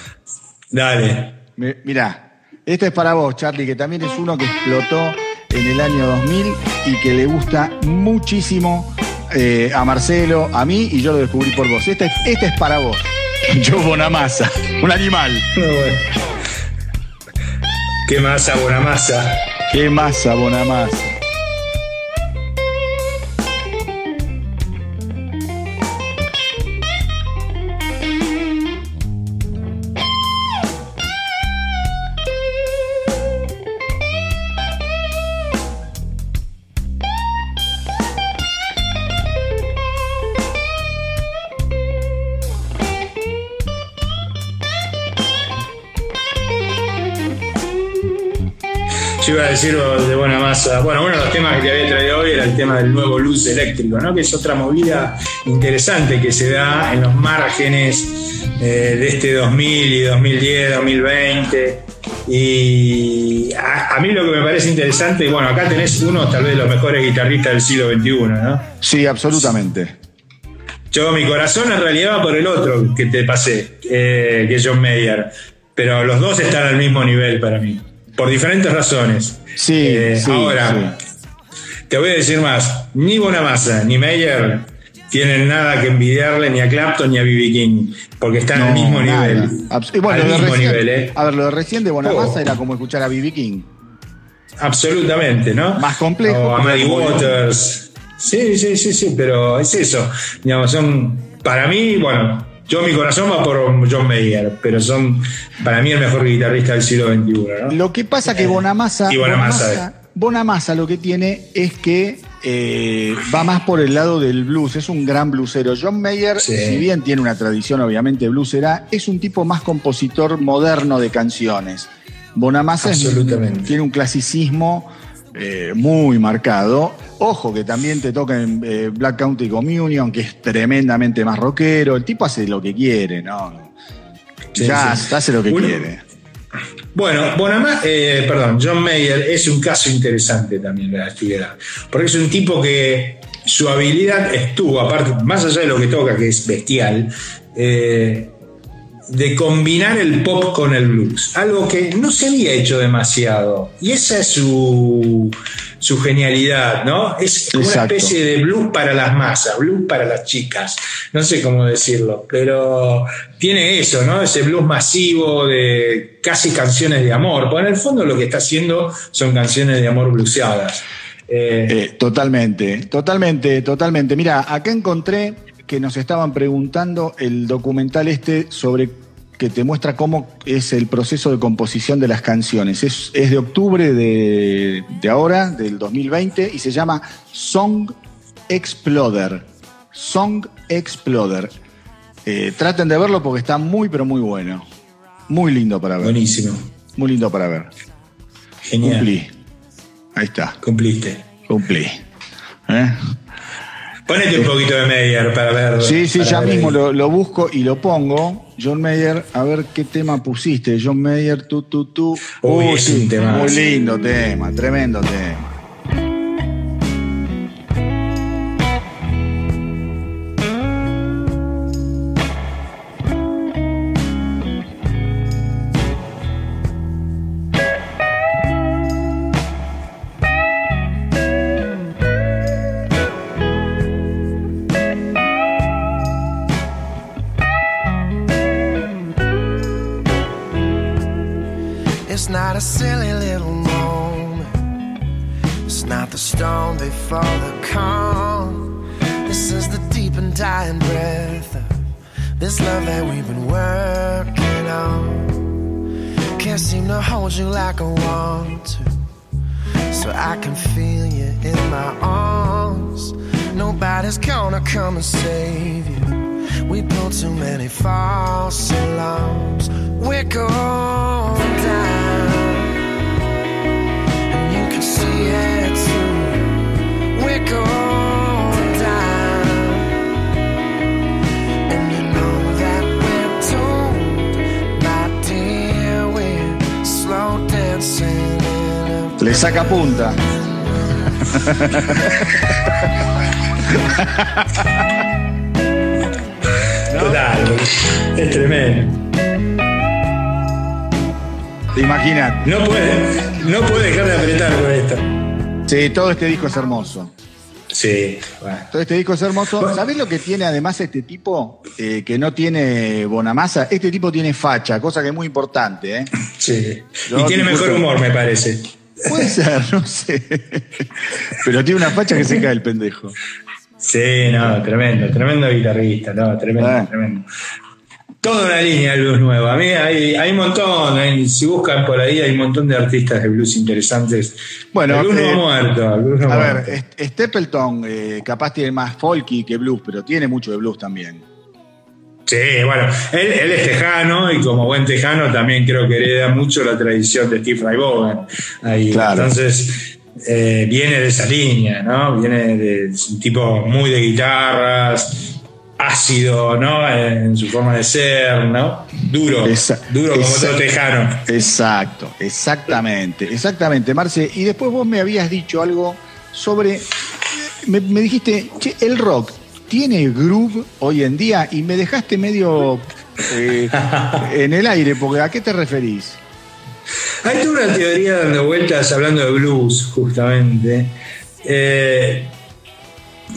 Dale. Me- mirá, este es para vos, Charlie, que también es uno que explotó en el año 2000 y que le gusta muchísimo eh, a Marcelo, a mí, y yo lo descubrí por vos. Este, es- este es para vos. (laughs) Yo Bonamassa, un animal. Bueno. Qué masa, buena masa. Qué masa, Bonamassa. Yo iba a decir de buena masa. Bueno, uno de los temas que te había traído hoy era el tema del nuevo luz eléctrico, ¿no? Que es otra movida interesante que se da en los márgenes eh, de este 2000 y 2010, 2020. Y a, a mí lo que me parece interesante, bueno, acá tenés uno tal vez de los mejores guitarristas del siglo XXI, ¿no? Sí, absolutamente. Yo, mi corazón en realidad va por el otro que te pasé, eh, que es John Mayer. Pero los dos están al mismo nivel para mí, por diferentes razones. Sí, Eh, sí, ahora, te voy a decir más: ni Bonamassa ni Mayer tienen nada que envidiarle ni a Clapton ni a B.B. King, porque están al No, mismo nada. nivel. Abs- y bueno, al mismo recién- nivel, ¿eh? A ver, lo de recién de Bonamassa Oh. era como escuchar a B.B. King. Absolutamente, ¿no? Más complejo, O a Muddy. Waters. Sí, sí, sí, sí, pero es eso. Digamos, son, para mí, bueno, yo mi corazón va por John Mayer, pero son para mí el mejor guitarrista del siglo XXI, ¿no? Lo que pasa que Bonamassa, Y Bonamassa, Bonamassa, Bonamassa lo que tiene es que eh, va más por el lado del blues, es un gran bluesero. John Mayer, Sí. si bien tiene una tradición obviamente bluesera, es un tipo más compositor moderno de canciones. Bonamassa es- Absolutamente. tiene un clasicismo eh, muy marcado. Ojo que también te toca en eh, Black County Communion, que es tremendamente más rockero. El tipo hace lo que quiere, ¿no? Sí, ya sí. hace lo que quiere. Bueno, Bonamassa, eh, perdón, John Mayer es un caso interesante también de la actividad, porque es un tipo que su habilidad estuvo, aparte, más allá de lo que toca, que es bestial, eh, de combinar el pop con el blues, algo que no se había hecho demasiado. Y esa es su, su genialidad, ¿no? Es una Exacto. especie de blues para las masas, blues para las chicas, no sé cómo decirlo, pero tiene eso, ¿no? Ese blues masivo de casi canciones de amor, porque en el fondo lo que está haciendo son canciones de amor bluseadas. Eh, Eh, totalmente, totalmente, totalmente. Mira, acá encontré que nos estaban preguntando el documental este sobre que te muestra cómo es el proceso de composición de las canciones. Es, es de octubre de, de ahora, del 2020, y se llama Song Exploder. Song Exploder. Eh, traten de verlo porque está muy, pero muy bueno. Muy lindo para ver. buenísimo, Muy lindo para ver. genial. Cumplí. Ahí está, Cumpliste. cumplí. ¿Eh? Ponete un poquito de Meyer para ver. Sí, sí, ya mismo lo, lo busco y lo pongo. John Mayer, a ver qué tema pusiste. John Mayer, tú, tú, tú. Uy, Uh, es un temazo. Muy lindo tema, tremendo tema. Sí, todo este disco es hermoso. Sí, bueno. Todo este disco es hermoso. ¿Sabés lo que tiene además este tipo? Eh, que no tiene Bonamassa. Este tipo tiene facha, cosa que es muy importante. ¿eh? (laughs) Sí. Yo y tiene mejor humor, me parece. Puede ser, no sé. (laughs) Pero tiene una facha que se cae el pendejo. Sí, no, tremendo, tremendo guitarrista, no, tremendo, Ah. tremendo. Toda una línea de blues nueva. A mí hay, hay un montón, hay- si buscan por ahí hay un montón de artistas de blues interesantes. Bueno, el blues no eh, muerto. el blues no ha A ver, muerto. Stapleton eh, capaz tiene más folky que blues, pero tiene mucho de blues también. Sí, bueno, él, él es tejano y como buen tejano también creo que hereda mucho la tradición de Steve Ray Vaughan. Ahí. Claro. Entonces, eh, viene de esa línea, ¿no? Viene de es un tipo muy de guitarras, ácido, ¿no? En su forma de ser, ¿no? Duro, Esa- duro como todo tejano. Exacto, exactamente, exactamente, Marce. Y después vos me habías dicho algo sobre. Me, me dijiste, che, el rock tiene groove hoy en día y me dejaste medio eh, en el aire, porque ¿a qué te referís? Hay toda una teoría dando vueltas hablando de blues, justamente. Eh,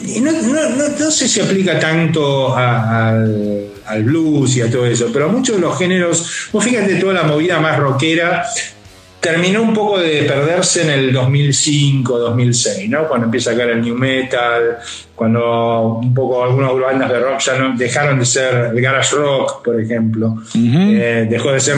y no, no- no- no sé si aplica tanto a- al, al blues y a todo eso, pero a muchos de los géneros, vos fíjate toda la movida más rockera, terminó un poco de perderse en el 2005, 2006, ¿no? Cuando empieza a caer el new metal, cuando un poco algunas bandas de rock ya no dejaron de ser el garage rock, por ejemplo, Eh, dejó de ser.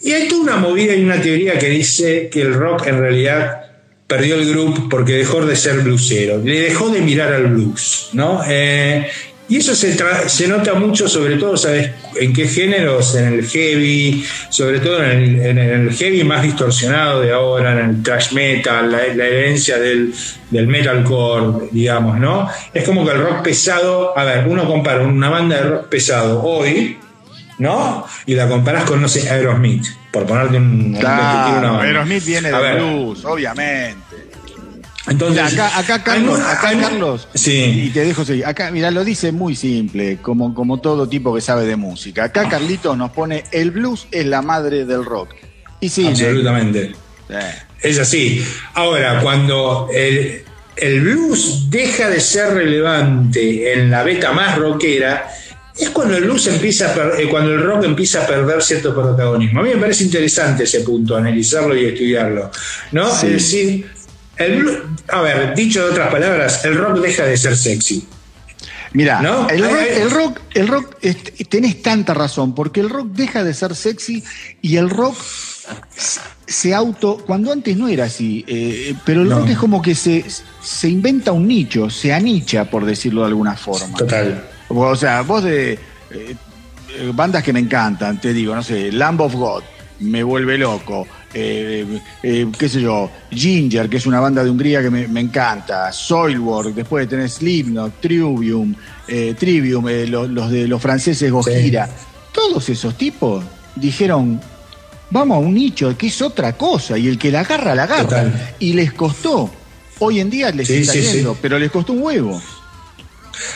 Y hay toda una movida y una teoría que dice que el rock en realidad perdió el grupo porque dejó de ser bluesero, le dejó de mirar al blues, ¿no? Eh, y eso se, nota mucho, sobre todo, ¿sabes? ¿En qué géneros? En el heavy, sobre todo en el, heavy más distorsionado de ahora, en el thrash metal, la, la herencia del, del metalcore, digamos, ¿no? Es como que el rock pesado, a ver, uno compara una banda de rock pesado hoy, ¿no? Y la comparás con, no sé, Aerosmith, por ponerte un, una Claro, banda. Aerosmith viene de ver, blues, obviamente. Entonces, Mira, acá, acá Carlos, acá Carlos, y Sí, te dejo seguir. Acá, mira, lo dice muy simple, como, como todo tipo que sabe de música. Acá Carlitos nos pone, el blues es la madre del rock. Y sí, absolutamente. Es así. Ahora, cuando el, el blues deja de ser relevante en la beta más rockera, es cuando el blues empieza a per- eh, cuando el rock empieza a perder cierto protagonismo. A mí me parece interesante ese punto, analizarlo y estudiarlo. ¿No? Sí. Es decir, el blues- a ver, dicho de otras palabras, el rock deja de ser sexy. Mira, ¿No? el, rock, el rock, el rock, tenés tanta razón, porque el rock deja de ser sexy y el rock se- se auto, cuando antes no era así, eh, pero el No. rock es como que se, se inventa un nicho, se anicha, por decirlo de alguna forma. Total. O sea, vos de eh, bandas que me encantan, te digo, no sé, Lamb of God, me vuelve loco. eh, eh, qué sé yo, Ginger, que es una banda de Hungría que me, me encanta, Soilwork, después tenés Slipknot, Trivium, eh, Trivium, eh, lo- los de los franceses Gojira. Todos esos tipos dijeron, vamos a un nicho que es otra cosa, y el que la agarra, la agarra. Total. Y les costó. Hoy en día les Sí, está sí, sí. yendo, pero les costó un huevo.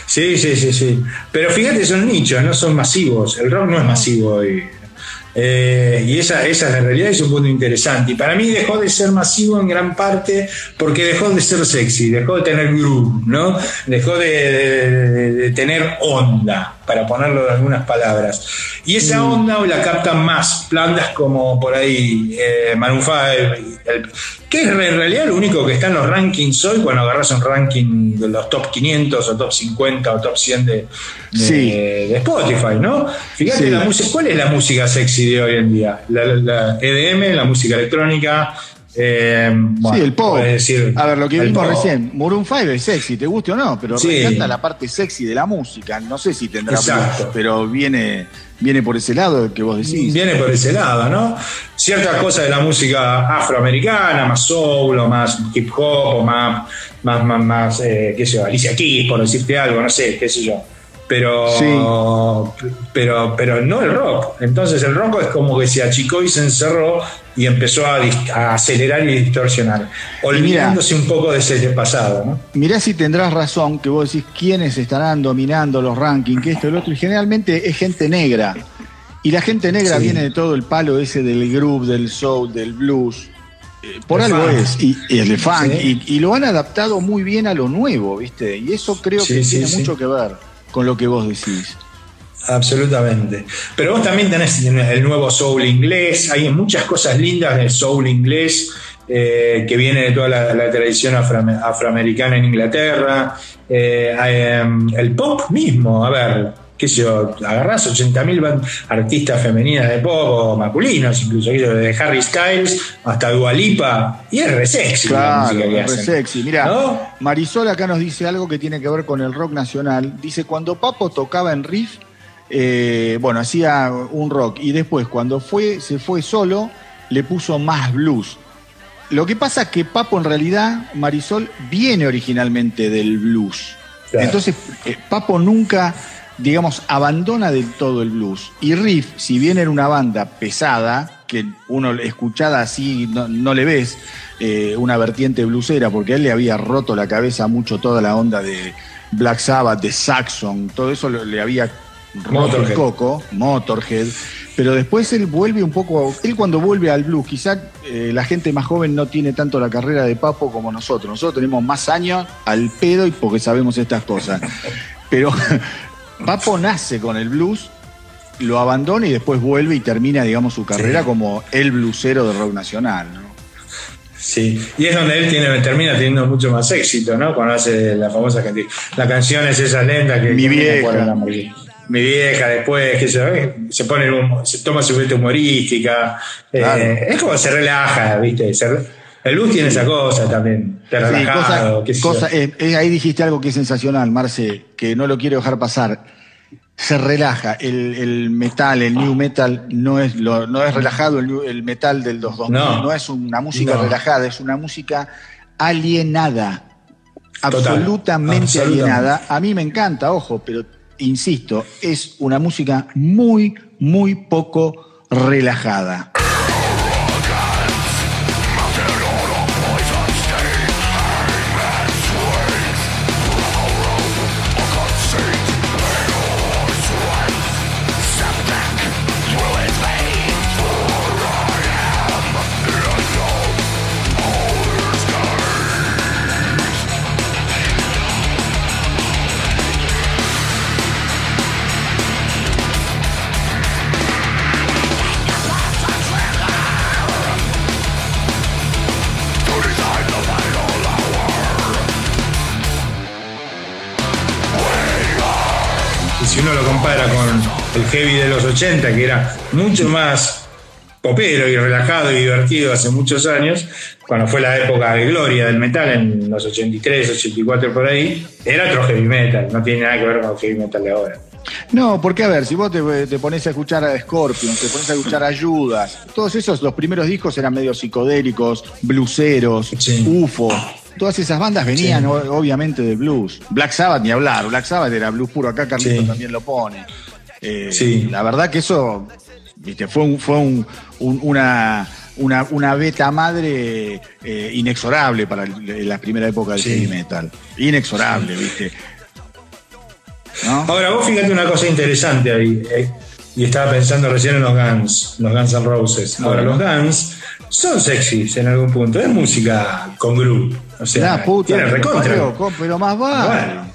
Sí, sí, sí, sí. Pero fíjate, son nichos, no son masivos. El rock no es masivo hoy. Eh, y esa, esa es la realidad, es un punto interesante. Y para mí dejó de ser masivo en gran parte porque dejó de ser sexy, dejó de tener groove, ¿no? Dejó de, de- de- de tener onda, para ponerlo en algunas palabras. Y esa onda la captan más bandas como por ahí eh, Maroon 5, el- que es en realidad lo único que está en los rankings hoy cuando agarras un ranking de los top 500 o top 50 o top 100 de, de- Sí. de Spotify, ¿no? Fíjate Sí. la música, ¿cuál es la música sexy de hoy en día? La, la EDM, la música electrónica, Eh, bueno, sí, el pop. decir a ver, lo que vimos recién, Maroon 5 es sexy, te guste o no, pero Sí. la parte sexy de la música. No sé si tendrá Exacto. blues, pero viene, viene por ese lado que vos decís. Viene por ese lado, ¿no? Ciertas cosas de la música afroamericana, más soul, o más hip hop, o más, más, más, más eh, qué sé yo, Alicia Keys, por decirte algo, no sé, qué sé yo. Pero, pero, pero no el rock. Entonces el rock es como que se achicó y se encerró y empezó a, acelerar y distorsionar, olvidándose un poco de ese pasado, ¿no? Mirá si tendrás razón que vos decís quiénes estarán dominando los rankings, que esto y lo otro, y generalmente es gente negra. Y la gente negra Sí. viene de todo el palo ese del groove, del soul, del blues. Eh, por El algo funk. es, y, y el funk, Sí. y, y lo han adaptado muy bien a lo nuevo, ¿viste? Y eso creo que tiene mucho que ver con lo que vos decís. Absolutamente. Pero vos también tenés el nuevo soul inglés, hay muchas cosas lindas del soul inglés eh, que viene de toda la, tradición afroame- afroamericana en Inglaterra. Eh, eh, el pop mismo, a ver, qué sé yo, agarrás 80.000 ban- artistas femeninas de pop o masculinos, incluso desde Harry Styles hasta Dualipa, y es re sexy la Claro, música que re sexy. Mira, ¿No? Marisol acá nos dice algo que tiene que ver con el rock nacional. Dice, cuando Papo tocaba en riff, eh, bueno, hacía un rock y después cuando fue, se fue solo, le puso más blues. Lo que pasa es que Papo en realidad, Marisol, viene originalmente del blues. Claro. Entonces, eh, Papo nunca, digamos, abandona del todo el blues. Y Riff, si bien era una banda pesada, que uno escuchada así no, no le ves eh, una vertiente blusera, porque a él le había roto la cabeza mucho toda la onda de Black Sabbath, de Saxon, todo eso le, había roto el coco, Motorhead. Pero después él vuelve un poco, él cuando vuelve al blues, quizá eh, la gente más joven no tiene tanto la carrera de Papo como nosotros. Nosotros tenemos más años al pedo y porque sabemos estas cosas. Pero Papo nace con el blues, lo abandona y después vuelve y termina, digamos, su carrera Sí. como el blusero de rock nacional. ¿no? Sí, y es donde él tiene, termina teniendo mucho más éxito, ¿no? Cuando hace la famosa canti- La canción es esa lenta que. Mi vieja. Mi vieja, después, que se, se pone, se toma su vete humorística. eh, es como se relaja, ¿viste? Se el blues tiene esa cosa también, de Sí, cosa- eh, eh, ahí dijiste algo que es sensacional, Marce, que no lo quiero dejar pasar. Se relaja. El, el metal, el new metal, no es, lo, no es relajado. El, metal del 2000 No. no, es una música No. relajada, es una música alienada. Total, absolutamente absolutamente. alienada. A mí me encanta, ojo, pero insisto, es una música muy, muy poco relajada. Si uno lo compara con el heavy de los 80, que era mucho más popero y relajado y divertido hace muchos años, cuando fue la época de gloria del metal en los 83, 84 por ahí, era otro heavy metal, no tiene nada que ver con el heavy metal de ahora. No, porque a ver, si vos te, te pones a escuchar a Scorpion, te pones a escuchar a Judas, todos esos, los primeros discos eran medio psicodélicos, bluseros, Sí. UFO. Todas esas bandas venían Sí. o- obviamente de blues. Black Sabbath ni hablar, Black Sabbath era blues puro, acá Carlito Sí. también lo pone. Eh, Sí. La verdad que eso, viste, fue, un- fue un- un- una, una, una beta madre eh, inexorable para la primera época del heavy metal. Inexorable, viste. ¿No? Ahora, vos fíjate una cosa interesante ahí, eh, y estaba pensando recién en los Guns, los Guns N' Roses. Ahora, Bueno. los Guns son sexys en algún punto, es música con groove, o sea, La puta, tiene recontra. pero más. Bueno.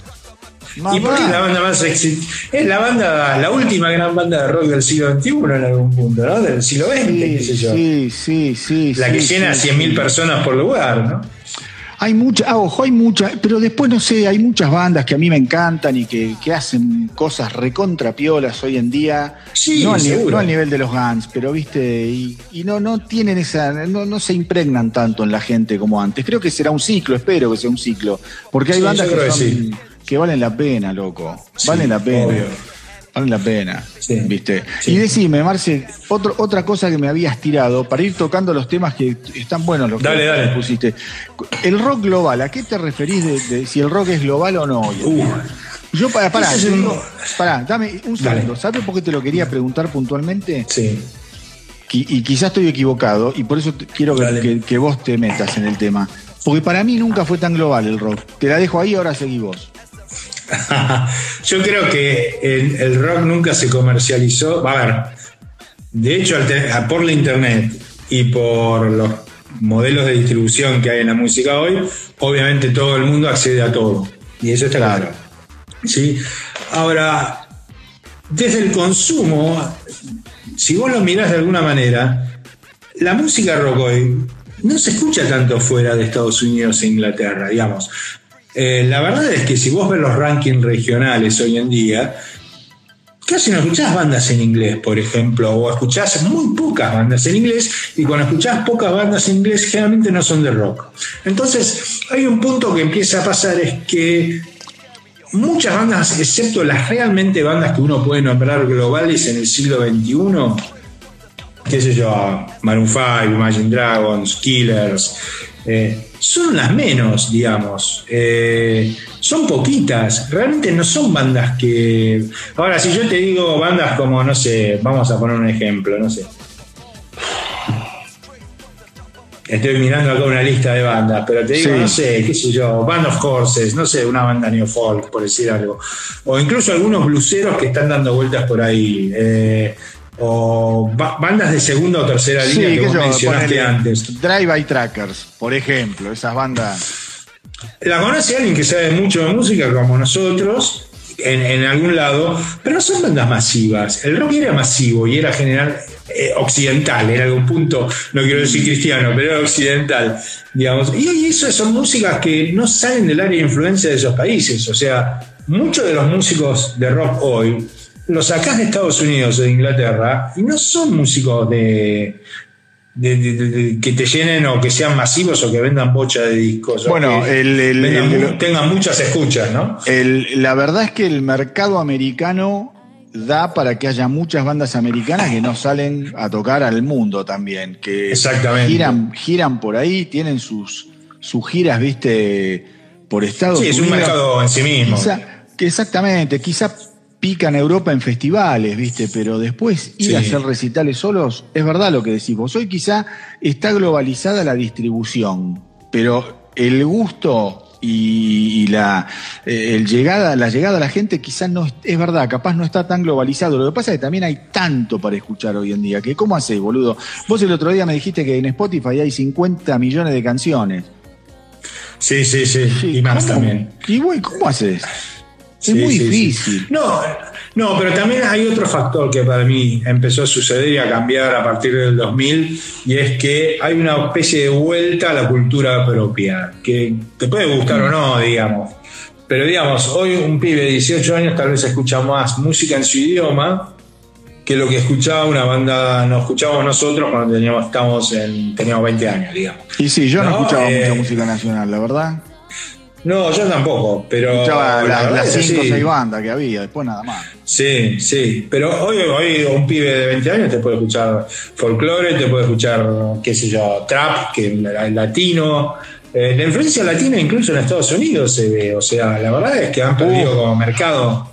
Más ¿Y por qué es la banda más sexy? Es la banda, la última gran banda de rock del siglo XXI en algún punto, ¿no? Del siglo XX, qué sé Sí, yo. sí, sí, sí. la que sí, llena sí, 100.000 sí. personas por lugar, ¿no? Hay muchas, ah, ojo, hay muchas, pero después no sé, hay muchas bandas que a mí me encantan y que, que hacen cosas recontrapiolas hoy en día. Sí, no, al nivel, no al nivel de los Guns, pero viste, y, y no, no tienen esa, no, no se impregnan tanto en la gente como antes. Creo que será un ciclo, espero que sea un ciclo. Porque hay Sí, bandas que, creo que son- sí. que valen la pena, loco. Valen la pena. obvio. Valen la pena. Sí. ¿Viste? Sí. Y decime, Marce, otro, otra cosa que me habías tirado para ir tocando los temas que están buenos los que Dale, dale. pusiste. El rock global, ¿a qué te referís de, de si el rock es global o no? Uh, Yo, para, pará, digo- pará, dame un Dale. segundo. ¿Sabes por qué te lo quería preguntar puntualmente? sí. Y, quizás estoy equivocado, y por eso te- quiero que, Dale. que- que vos te metas en el tema. Porque para mí nunca fue tan global el rock. Te la dejo ahí, ahora seguí vos. (laughs) Yo creo que el, el rock nunca se comercializó. A ver, de hecho, por la internet y por los modelos de distribución que hay en la música hoy, obviamente todo el mundo accede a todo. Y eso está claro. ¿Sí? Ahora, desde el consumo, si vos lo mirás de alguna manera, la música rock hoy no se escucha tanto fuera de Estados Unidos e Inglaterra, digamos. Eh, la verdad es que si vos ves los rankings regionales hoy en día, casi no escuchás bandas en inglés, por ejemplo, o escuchás muy pocas bandas en inglés, y cuando escuchás pocas bandas en inglés, generalmente no son de rock. Entonces, hay un punto que empieza a pasar, es que muchas bandas, excepto las realmente bandas que uno puede nombrar globales en el siglo XXI, qué sé yo, Maroon 5, Imagine Dragons, Killers, eh, son las menos, digamos. Eh, son poquitas, realmente no son bandas que... Ahora, si yo te digo bandas como, no sé, vamos a poner un ejemplo, no sé. Estoy mirando acá una lista de bandas, pero te digo, Sí. no sé, qué sé yo, Band of Horses, no sé, una banda neofolk, por decir algo. O incluso algunos bluseros que están dando vueltas por ahí. eh, o ba- bandas de segunda o tercera línea que vos yo, mencionaste antes. Drive-by Trackers, por ejemplo, esas bandas. La conoce alguien que sabe mucho de música como nosotros, en, en algún lado, pero no son bandas masivas. El rock era masivo y era general eh, occidental, en algún punto, no quiero decir cristiano, pero era occidental, digamos. Y hoy eso son músicas que no salen del área de influencia de esos países. O sea, muchos de los músicos de rock hoy los sacás de Estados Unidos o de Inglaterra y no son músicos de, de- de- de- de- que te llenen o que sean masivos o que vendan bocha de discos. Bueno, que el- el- vendan el- mu- tengan muchas escuchas, ¿no? La verdad es que el mercado americano da para que haya muchas bandas americanas que no salen a tocar al mundo también, que Exactamente. giran, giran por ahí, tienen sus, sus giras, viste, por Estados Sí, es un Unidos. mercado en sí mismo. Quizá- que exactamente, quizá pican Europa en festivales, ¿viste? Pero después ir Sí. a hacer recitales solos, es verdad lo que decís vos. Hoy quizá está globalizada la distribución, pero el gusto y, y la, eh, el llegada, la llegada a la gente quizás no es, verdad, capaz no está tan globalizado. Lo que pasa es que también hay tanto para escuchar hoy en día, que ¿cómo hacés, boludo? Vos el otro día me dijiste que en Spotify hay 50 millones de canciones. Sí, sí, sí. Sí, y más ¿cómo? también. ¿Y vos cómo haces? Sí, es muy sí, sí. difícil. No, no, pero también hay otro factor que para mí empezó a suceder y a cambiar a partir del 2000 y es que hay una especie de vuelta a la cultura propia, que te puede gustar o no, digamos. Pero digamos, hoy un pibe de 18 años tal vez escucha más música en su idioma que lo que escuchaba una banda, nos escuchábamos nosotros cuando teníamos, estábamos en, teníamos 20 años, digamos. Y sí, yo no, No, escuchaba eh, mucha música nacional, la verdad. No, yo tampoco, pero... Escuchaba la las es 5 o así. 6 bandas que había, después nada más. Sí, sí, pero hoy, hoy un pibe de 20 años te puede escuchar folclore, te puede escuchar, qué sé yo, trap, que el latino. Eh, la influencia latina incluso en Estados Unidos se ve, o sea, la verdad es que han perdido como mercado,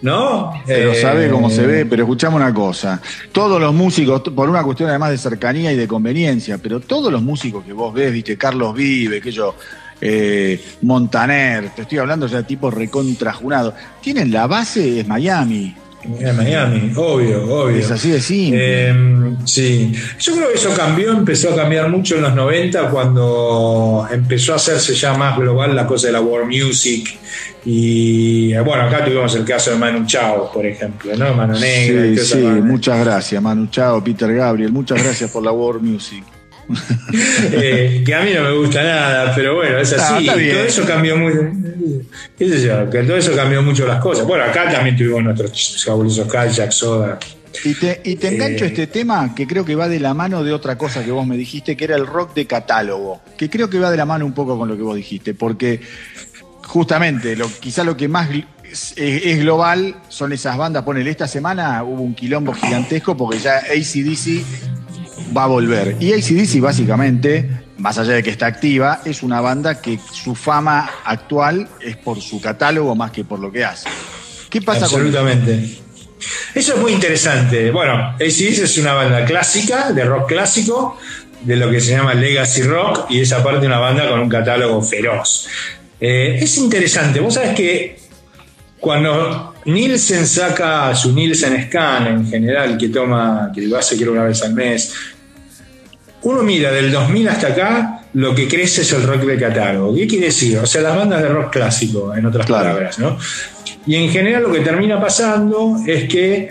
¿no? Pero Eh, sabe cómo se ve, pero escuchame una cosa. Todos los músicos, por una cuestión además de cercanía y de conveniencia, pero todos los músicos que vos ves, viste, Carlos Vive, que yo, eh, Montaner, te estoy hablando ya de tipo recontrajunado, tienen la base, es Miami. En Miami, obvio, obvio. Es así de simple. Eh, sí, yo creo que eso cambió, empezó a cambiar mucho en los 90 cuando empezó a hacerse ya más global la cosa de la world music. Y bueno, acá tuvimos el caso de Manu Chao, por ejemplo, ¿no? Mano Negra. y Sí, esa sí, muchas gracias, Manu Chao, Peter Gabriel, muchas gracias por la World Music. (laughs) Eh, que a mí no me gusta nada, pero bueno, es Ah, así. todo eso cambió mucho. ¿Qué sé yo? Que todo eso cambió mucho las cosas. Bueno, acá también tuvimos nuestros fabulosos Jack Soda. Y te, y te engancho Eh. este tema que creo que va de la mano de otra cosa que vos me dijiste, que era el rock de catálogo, que creo que va de la mano un poco con lo que vos dijiste, porque justamente lo, quizá lo que más es, es global son esas bandas. Ponele, esta semana hubo un quilombo gigantesco porque ya ACDC va a volver. Y ACDC básicamente, más allá de que está activa, es una banda que su fama actual es por su catálogo más que por lo que hace. ¿Qué pasa con Absolutamente. Eso es muy interesante. Bueno, ACDC es una banda clásica, de rock clásico, de lo que se llama Legacy Rock, y es aparte una banda con un catálogo feroz. Eh, es interesante. Vos sabés que cuando Nielsen saca su Nielsen Scan en general, que toma, que lo hace creo una vez al mes, uno mira del 2000 hasta acá, lo que crece es el rock de catálogo. ¿Qué quiere decir? O sea, las bandas de rock clásico, en otras Claro. palabras, ¿no? Y en general lo que termina pasando es que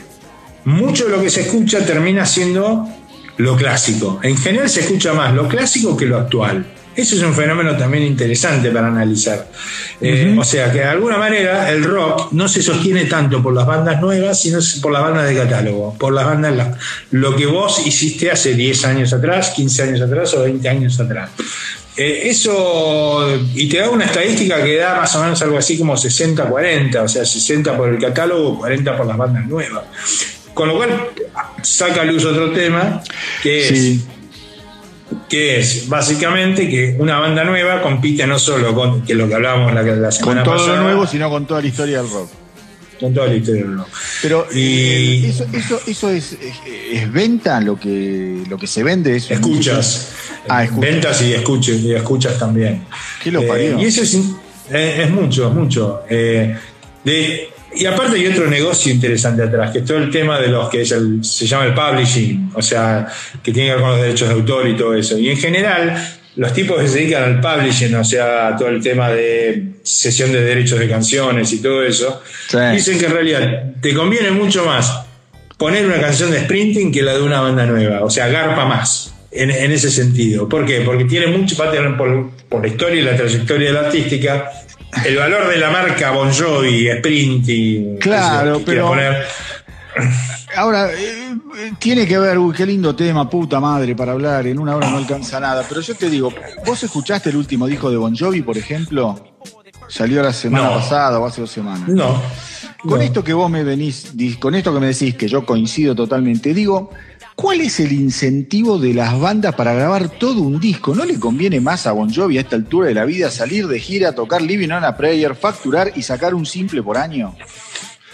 mucho de lo que se escucha termina siendo lo clásico. En general se escucha más lo clásico que lo actual. Eso es un fenómeno también interesante para analizar. Eh, O sea que de alguna manera el rock no se sostiene tanto por las bandas nuevas, sino por las bandas de catálogo, por las bandas, la- lo que vos hiciste hace 10 años atrás, 15 años atrás o 20 años atrás. Eh, eso, y te da una estadística que da más o menos algo así como 60-40, o sea, 60 por el catálogo, 40 por las bandas nuevas. Con lo cual, saca a luz otro tema, que es. Que es básicamente que una banda nueva compite no solo con, que es lo que hablábamos la, la con semana todo pasada, lo nuevo, sino con toda la historia del rock. con toda la historia del rock. Pero Y- eh, eso, eso, eso es, es, es venta lo que, lo que se vende. Eso Escuchas. Ah, escuchas. Ventas y escuchas, y escuchas también. ¿Qué lo Eh, y eso es, eh, es mucho, es mucho. Eh, de- y aparte hay otro negocio interesante atrás, que es todo el tema de los que es el, se llama el publishing, o sea, que tiene que ver con los derechos de autor y todo eso. Y en general, los tipos que se dedican al publishing, o sea, todo el tema de sesión de derechos de canciones y todo eso, Sí. dicen que en realidad te conviene mucho más poner una canción de sprinting que la de una banda nueva. O sea, garpa más en, en ese sentido. ¿Por qué? Porque tiene mucho, por, por la historia y la trayectoria de la artística, el valor de la marca Bon Jovi, sprinting. Claro, que pero- poner. Ahora, eh, eh, tiene que ver, uy, qué lindo tema, puta madre, para hablar. En una hora no alcanza nada. Pero yo te digo, ¿vos escuchaste el último disco de Bon Jovi, por ejemplo? Salió la semana No. pasada o hace dos semanas. No. Con no. esto que vos me venís, con esto que me decís, que yo coincido totalmente, digo, ¿cuál es el incentivo de las bandas para grabar todo un disco? ¿No le conviene más a Bon Jovi a esta altura de la vida salir de gira, tocar Living on a Prayer, facturar y sacar un simple por año?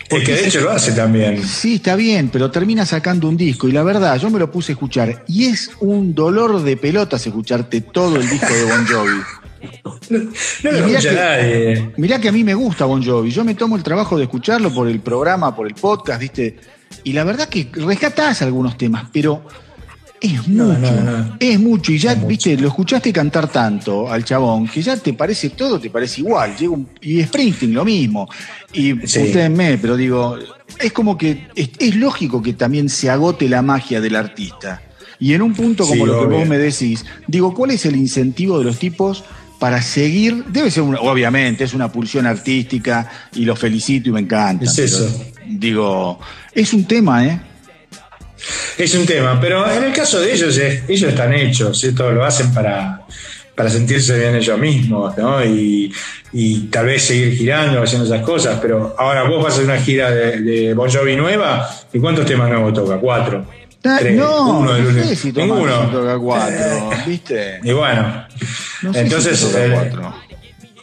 Es que de hecho lo hace también. Sí, está bien, pero termina sacando un disco y la verdad, yo me lo puse a escuchar y es un dolor de pelotas escucharte todo el disco de Bon Jovi. (laughs) No lo mirá que- nadie. Mirá que a mí me gusta Bon Jovi, yo me tomo el trabajo de escucharlo por el programa, por el podcast, ¿viste? Y la verdad que rescatás algunos temas, pero es mucho, no, no. es mucho. Y ya, Es mucho. viste, lo escuchaste cantar tanto al chabón que ya te parece todo, te parece igual. Llega un- y Springsteen lo mismo. Y Sí. ustedes me, pero digo, es como que es, es lógico que también se agote la magia del artista. Y en un punto como Sí, lo que vos me decís, digo, ¿cuál es el incentivo de los tipos para seguir? Debe ser, una- obviamente, es una pulsión artística y los felicito y me encanta. Es pero, eso. Digo, es un tema, ¿eh? Es un tema, pero en el caso de ellos, es- ellos están hechos, esto lo hacen para, para sentirse bien ellos mismos, ¿no? Y, y tal vez seguir girando, haciendo esas cosas, pero ahora vos vas a hacer una gira de, de Bon Jovi nueva, ¿y cuántos temas nuevos toca? ¿Cuatro? Tres, no, uno no lunes. sé si toca cuatro, ¿viste? Y bueno, No sé entonces si toca el- cuatro.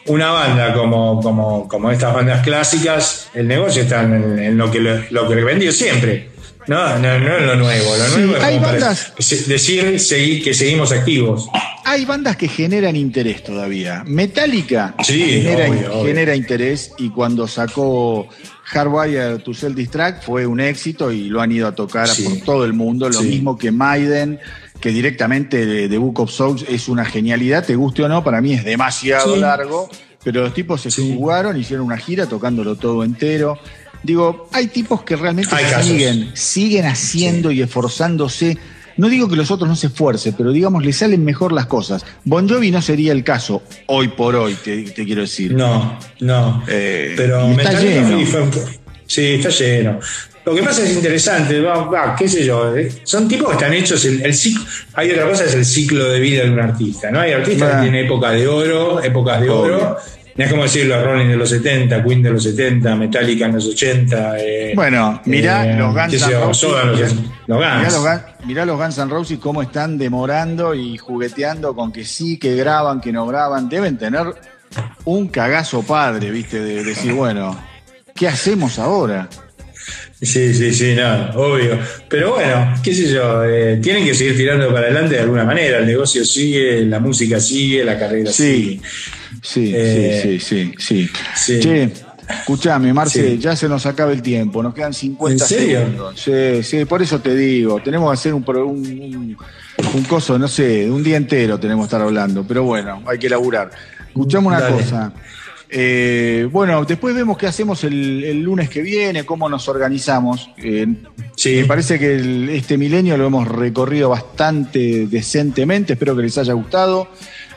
Una banda como, como, como estas bandas clásicas, el negocio está en, en lo que lo, lo que vendió siempre. No, no, no en lo nuevo. Lo Sí, nuevo es hay bandas- decir seguir- que seguimos activos. Hay bandas que generan interés todavía. Metallica Sí, genera, obvio, obvio. genera interés y cuando sacó Hardwire to Self Distract fue un éxito y lo han ido a tocar Sí. por todo el mundo. Lo mismo que Maiden, que directamente de, de Book of Souls es una genialidad, te guste o no, para mí es demasiado Sí. largo, pero los tipos se Sí. jugaron, hicieron una gira tocándolo todo entero. Digo, hay tipos que realmente siguen, siguen haciendo y esforzándose no digo que los otros no se esfuercen, pero digamos, le salen mejor las cosas. Bon Jovi no sería el caso, hoy por hoy, te, te quiero decir. No, no. Eh, pero está lleno. fue un sí, está lleno. Lo que pasa es interesante, va, va, qué sé yo, eh, son tipos que están hechos, el, el ciclo, hay otra cosa, es el ciclo de vida de un artista, ¿no? Hay artistas Ah. que tienen épocas de oro, épocas de oro, no es como decir los Rolling de los 70, Queen de los 70, Metallica en los 80. eh, Bueno, mirá eh, los Guns N' Roses. Mirá- los Guns. los Gun- mirá los Guns N' Roses cómo están demorando y jugueteando con que sí, que graban, que no graban. Deben tener un cagazo padre, ¿viste? De decir, bueno, ¿qué hacemos ahora? Sí, sí, sí, no, obvio. Pero bueno, qué sé yo, eh, tienen que seguir tirando para adelante de alguna manera. El negocio sigue, la música sigue, la carrera Sí, sigue. sí, Eh, sí, sí, sí, sí. Che, escuchame, Marce, Sí. ya se nos acaba el tiempo, nos quedan 50 ¿En serio? segundos. Sí, sí, por eso te digo, tenemos que hacer un, un, un- un coso, no sé, un día entero tenemos que estar hablando, pero bueno, hay que laburar. Escuchame una Dale. cosa. Eh, bueno, después vemos qué hacemos el, el lunes que viene, cómo nos organizamos. Eh, Sí. me parece que el- este milenio lo hemos recorrido bastante decentemente, espero que les haya gustado.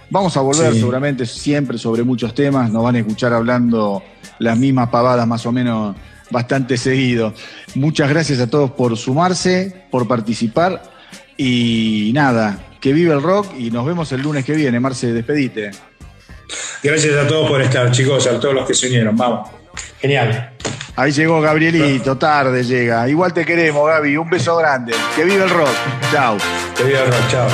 Vamos a volver Sí. seguramente siempre sobre muchos temas, nos van a escuchar hablando las mismas pavadas más o menos bastante seguido. Muchas gracias a todos por sumarse, por participar y nada, que vive el rock y nos vemos el lunes que viene. Marce, despedite. Gracias a todos por estar, chicos, a todos los que se unieron. Vamos. Genial. Ahí llegó Gabrielito, tarde llega. Igual te queremos, Gaby. Un beso grande. Que vive el rock. Chao. Te digo, chao.